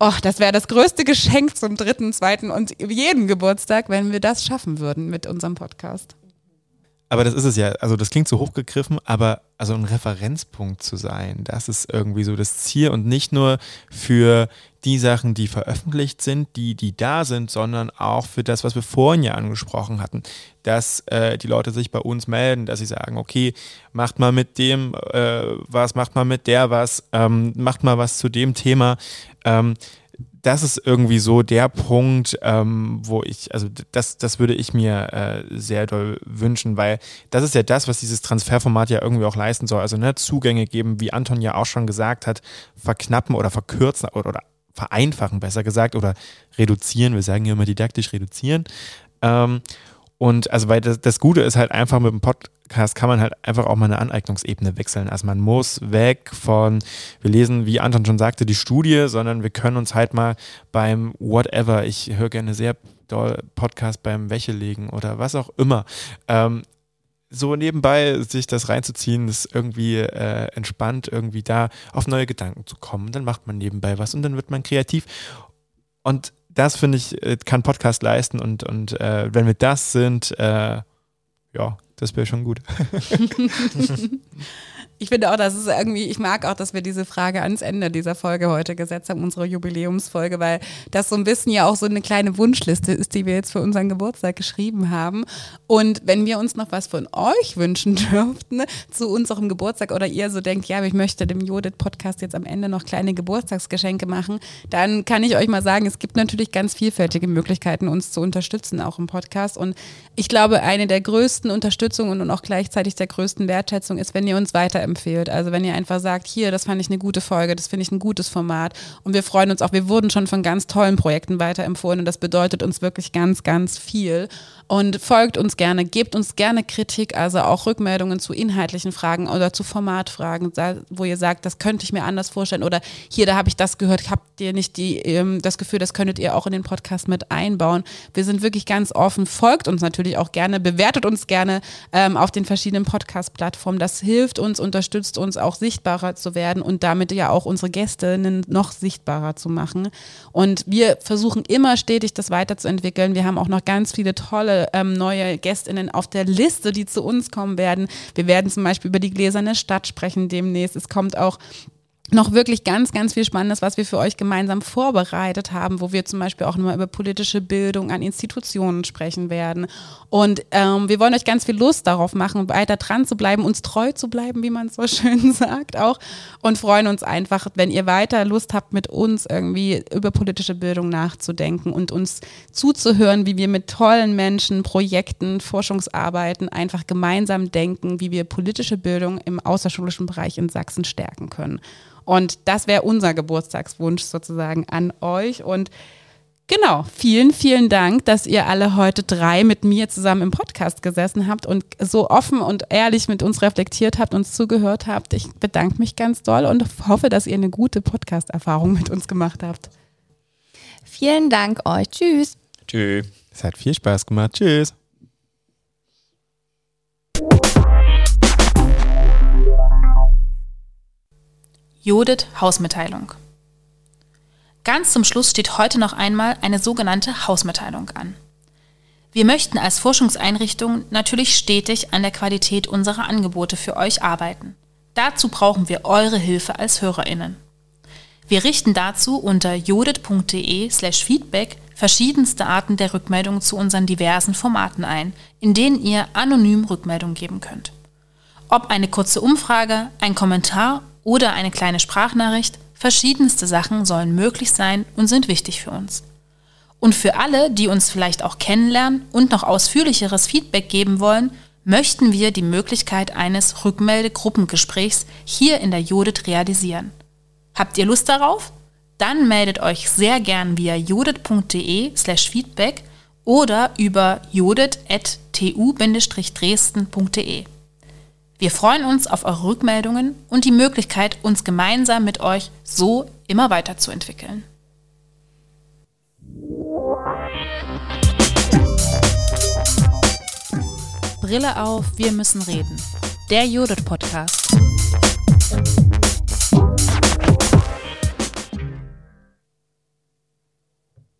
Oh, das wäre das größte Geschenk zum dritten, zweiten und jeden Geburtstag, wenn wir das schaffen würden mit unserem Podcast.
aber das ist es ja, also das klingt so hochgegriffen, aber also ein Referenzpunkt zu sein, das ist irgendwie so das Ziel und nicht nur für die Sachen, die veröffentlicht sind, die, die da sind, sondern auch für das, was wir vorhin ja angesprochen hatten, dass äh, die Leute sich bei uns melden, dass sie sagen, okay, macht mal mit dem äh, was, macht mal mit der was, ähm, macht mal was zu dem Thema. Ähm, das ist irgendwie so der Punkt, ähm, wo ich, also das, das würde ich mir äh, sehr doll wünschen, weil das ist ja das, was dieses Transferformat ja irgendwie auch leisten soll. Also ne, Zugänge geben, wie Anton ja auch schon gesagt hat, verknappen oder verkürzen oder, oder vereinfachen, besser gesagt, oder reduzieren. Wir sagen ja immer didaktisch reduzieren. Ähm, und also, weil das, das Gute ist halt einfach mit dem Podcast kann man halt einfach auch mal eine Aneignungsebene wechseln. Also man muss weg von, wir lesen, wie Anton schon sagte, die Studie, sondern wir können uns halt mal beim Whatever, ich höre gerne sehr doll Podcast beim Wäschelegen oder was auch immer, ähm, so nebenbei sich das reinzuziehen, ist irgendwie äh, entspannt, irgendwie da auf neue Gedanken zu kommen. Dann macht man nebenbei was und dann wird man kreativ. Und das finde ich, äh, kann Podcast leisten und, und äh, wenn wir das sind, äh, ja, das wäre schon gut.
Ich finde auch, dass es irgendwie, ich mag auch, dass wir diese Frage ans Ende dieser Folge heute gesetzt haben, unsere Jubiläumsfolge, weil das so ein bisschen ja auch so eine kleine Wunschliste ist, die wir jetzt für unseren Geburtstag geschrieben haben. Und wenn wir uns noch was von euch wünschen dürften zu unserem Geburtstag oder ihr so denkt, ja, ich möchte dem Judith-Podcast jetzt am Ende noch kleine Geburtstagsgeschenke machen, dann kann ich euch mal sagen, es gibt natürlich ganz vielfältige Möglichkeiten, uns zu unterstützen, auch im Podcast. Und ich glaube, eine der größten Unterstützungen und auch gleichzeitig der größten Wertschätzung ist, wenn ihr uns weiter weiterempfehlt. Also wenn ihr einfach sagt, hier, das fand ich eine gute Folge, das finde ich ein gutes Format. Und wir freuen uns auch, wir wurden schon von ganz tollen Projekten weiterempfohlen und das bedeutet uns wirklich ganz, ganz viel. Und folgt uns gerne, gebt uns gerne Kritik, also auch Rückmeldungen zu inhaltlichen Fragen oder zu Formatfragen, wo ihr sagt, das könnte ich mir anders vorstellen oder hier, da habe ich das gehört, habt ihr nicht die, ähm, das Gefühl, das könntet ihr auch in den Podcast mit einbauen. Wir sind wirklich ganz offen, folgt uns natürlich auch gerne, bewertet uns gerne ähm, auf den verschiedenen Podcast-Plattformen. Das hilft uns, unterstützt uns auch sichtbarer zu werden und damit ja auch unsere Gästinnen noch sichtbarer zu machen. Und wir versuchen immer stetig das weiterzuentwickeln. Wir haben auch noch ganz viele tolle ähm, neue GästInnen auf der Liste, die zu uns kommen werden. Wir werden zum Beispiel über die gläserne Stadt sprechen demnächst. Es kommt auch noch wirklich ganz, ganz viel Spannendes, was wir für euch gemeinsam vorbereitet haben, wo wir zum Beispiel auch nochmal über politische Bildung an Institutionen sprechen werden. Und ähm, wir wollen euch ganz viel Lust darauf machen, weiter dran zu bleiben, uns treu zu bleiben, wie man so schön sagt auch. Und freuen uns einfach, wenn ihr weiter Lust habt, mit uns irgendwie über politische Bildung nachzudenken und uns zuzuhören, wie wir mit tollen Menschen, Projekten, Forschungsarbeiten einfach gemeinsam denken, wie wir politische Bildung im außerschulischen Bereich in Sachsen stärken können. Und das wäre unser Geburtstagswunsch sozusagen an euch. Und genau, vielen, vielen Dank, dass ihr alle heute drei mit mir zusammen im Podcast gesessen habt und so offen und ehrlich mit uns reflektiert habt, uns zugehört habt. Ich bedanke mich ganz doll und hoffe, dass ihr eine gute Podcast-Erfahrung mit uns gemacht habt.
Vielen Dank euch. Tschüss.
Tschüss. Es hat viel Spaß gemacht. Tschüss.
Judith Hausmitteilung. Ganz zum Schluss steht heute noch einmal eine sogenannte Hausmitteilung an. Wir möchten als Forschungseinrichtung natürlich stetig an der Qualität unserer Angebote für euch arbeiten. Dazu brauchen wir eure Hilfe als Hörerinnen. Wir richten dazu unter judith.de/slash feedback verschiedenste Arten der Rückmeldung zu unseren diversen Formaten ein, in denen ihr anonym Rückmeldung geben könnt. Ob eine kurze Umfrage, ein Kommentar oder eine kleine Sprachnachricht, verschiedenste Sachen sollen möglich sein und sind wichtig für uns. Und für alle, die uns vielleicht auch kennenlernen und noch ausführlicheres Feedback geben wollen, möchten wir die Möglichkeit eines Rückmeldegruppengesprächs hier in der Judith realisieren. Habt ihr Lust darauf? Dann meldet euch sehr gern via judith.de slash feedback oder über judith.tu-dresden.de. Wir freuen uns auf eure Rückmeldungen und die Möglichkeit, uns gemeinsam mit euch so immer weiterzuentwickeln. Brille auf, wir müssen reden. Der Judith Podcast.